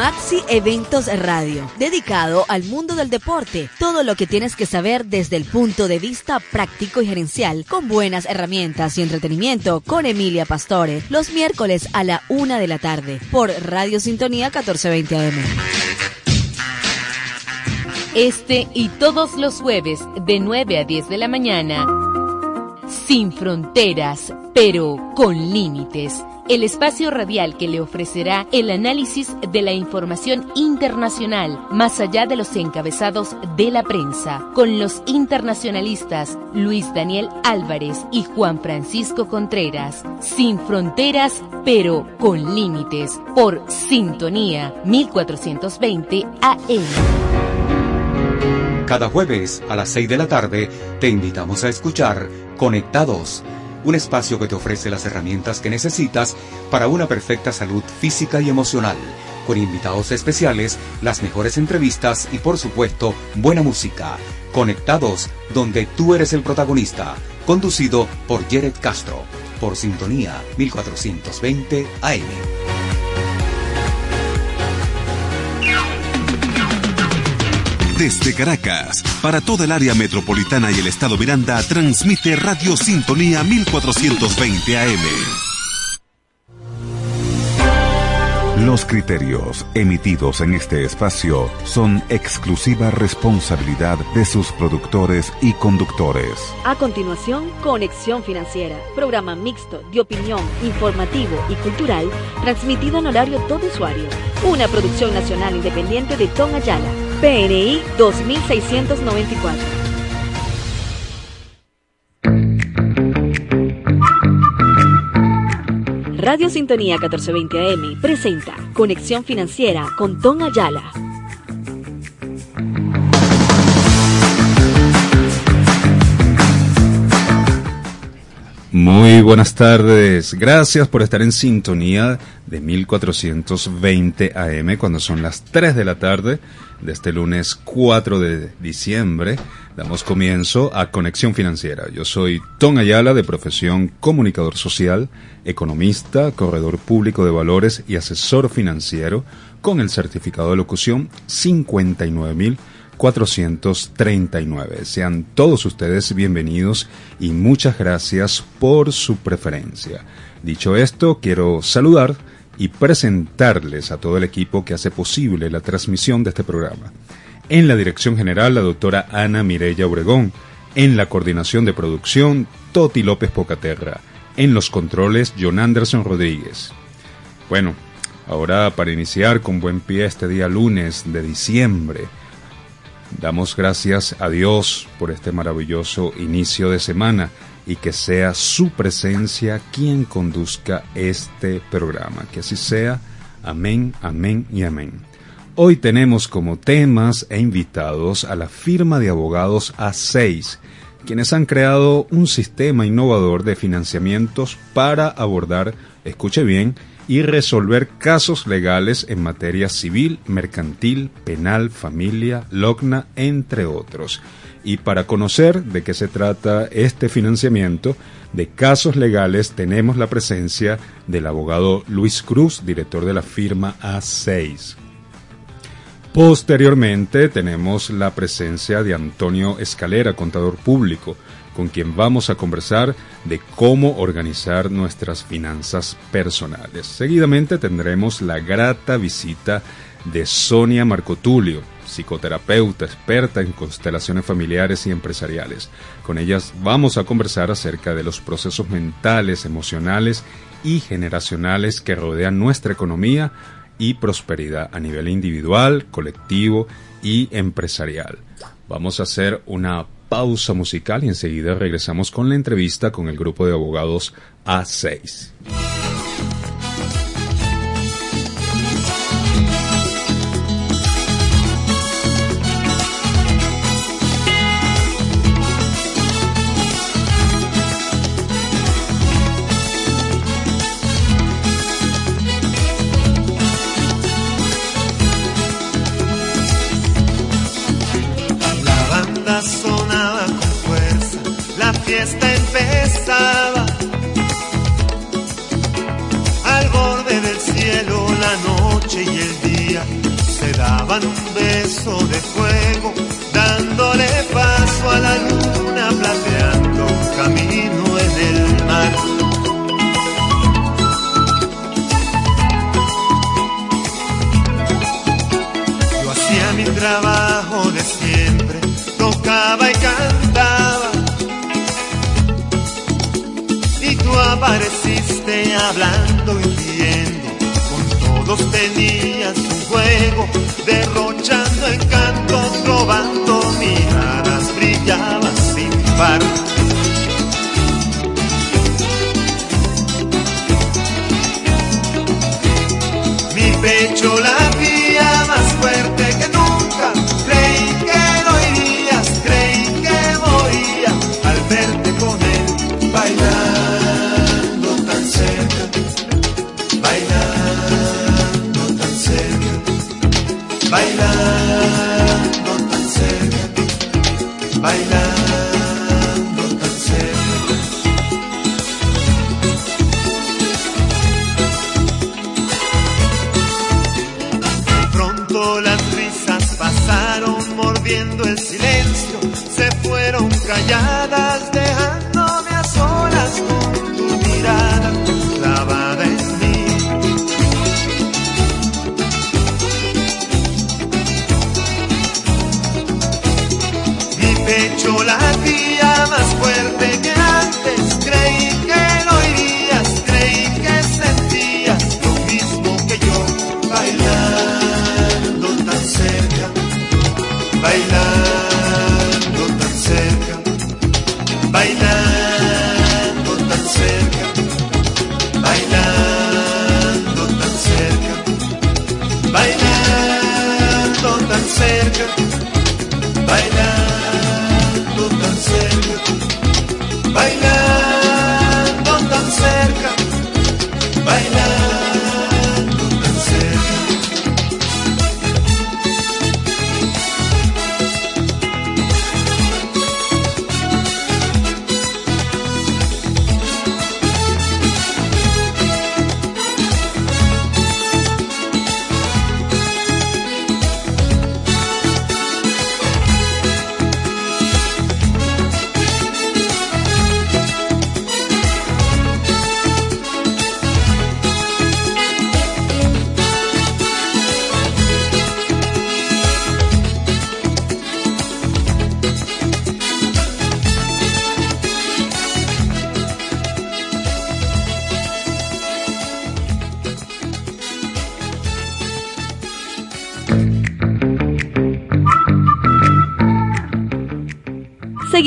S12: Maxi Eventos Radio, dedicado al mundo del deporte. Todo lo que tienes que saber desde el punto de vista práctico y gerencial, con buenas herramientas y entretenimiento, con Emilia Pastore, los miércoles a la una de la tarde, por Radio Sintonía 1420 AM.
S18: Este y todos los jueves de 9 a 10 de la mañana. Sin fronteras, pero con límites. El espacio radial que le ofrecerá el análisis de la información internacional, más allá de los encabezados de la prensa, con los internacionalistas Luis Daniel Álvarez y Juan Francisco Contreras. Sin fronteras, pero con límites. Por Sintonía 1420 AM.
S19: Cada jueves a las 6 de la tarde te invitamos a escuchar Conectados, un espacio que te ofrece las herramientas que necesitas para una perfecta salud física y emocional, con invitados especiales, las mejores entrevistas y por supuesto buena música. Conectados, donde tú eres el protagonista, conducido por Jared Castro, por Sintonía 1420 AM.
S13: Desde Caracas, para toda el área metropolitana y el estado Miranda, transmite Radio Sintonía 1420 AM. Los criterios emitidos en este espacio son exclusiva responsabilidad de sus productores y conductores.
S12: A continuación, Conexión Financiera, programa mixto de opinión, informativo y cultural, transmitido en horario todo usuario. Una producción nacional independiente de Tom Ayala, PNI 2694. Radio Sintonía 1420 AM presenta Conexión Financiera con Tom Ayala.
S20: Muy buenas tardes, gracias por estar en sintonía de 1420 AM cuando son las 3 de la tarde de este lunes 4 de diciembre. Damos comienzo a Conexión Financiera. Yo soy Tom Ayala de profesión comunicador social, economista, corredor público de valores y asesor financiero con el certificado de locución 59000 439. Sean todos ustedes bienvenidos y muchas gracias por su preferencia. Dicho esto, quiero saludar y presentarles a todo el equipo que hace posible la transmisión de este programa. En la dirección general, la doctora Ana Mireya Obregón. En la coordinación de producción, Toti López Pocaterra. En los controles, John Anderson Rodríguez. Bueno, ahora para iniciar con buen pie este día lunes de diciembre, Damos gracias a Dios por este maravilloso inicio de semana y que sea su presencia quien conduzca este programa. Que así sea. Amén, amén y amén. Hoy tenemos como temas e invitados a la firma de abogados A6, quienes han creado un sistema innovador de financiamientos para abordar, escuche bien, y resolver casos legales en materia civil, mercantil, penal, familia, logna, entre otros. Y para conocer de qué se trata este financiamiento de casos legales, tenemos la presencia del abogado Luis Cruz, director de la firma A6. Posteriormente tenemos la presencia de Antonio Escalera, contador público, con quien vamos a conversar de cómo organizar nuestras finanzas personales. Seguidamente tendremos la grata visita de Sonia Marcotulio, psicoterapeuta experta en constelaciones familiares y empresariales. Con ellas vamos a conversar acerca de los procesos mentales, emocionales y generacionales que rodean nuestra economía y prosperidad a nivel individual, colectivo y empresarial. Vamos a hacer una pausa musical y enseguida regresamos con la entrevista con el grupo de abogados A6.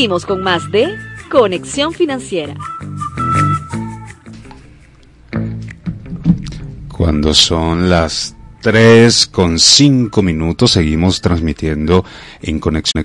S12: Seguimos con más de Conexión Financiera.
S20: Cuando son las 3 con 5 minutos seguimos transmitiendo en Conexión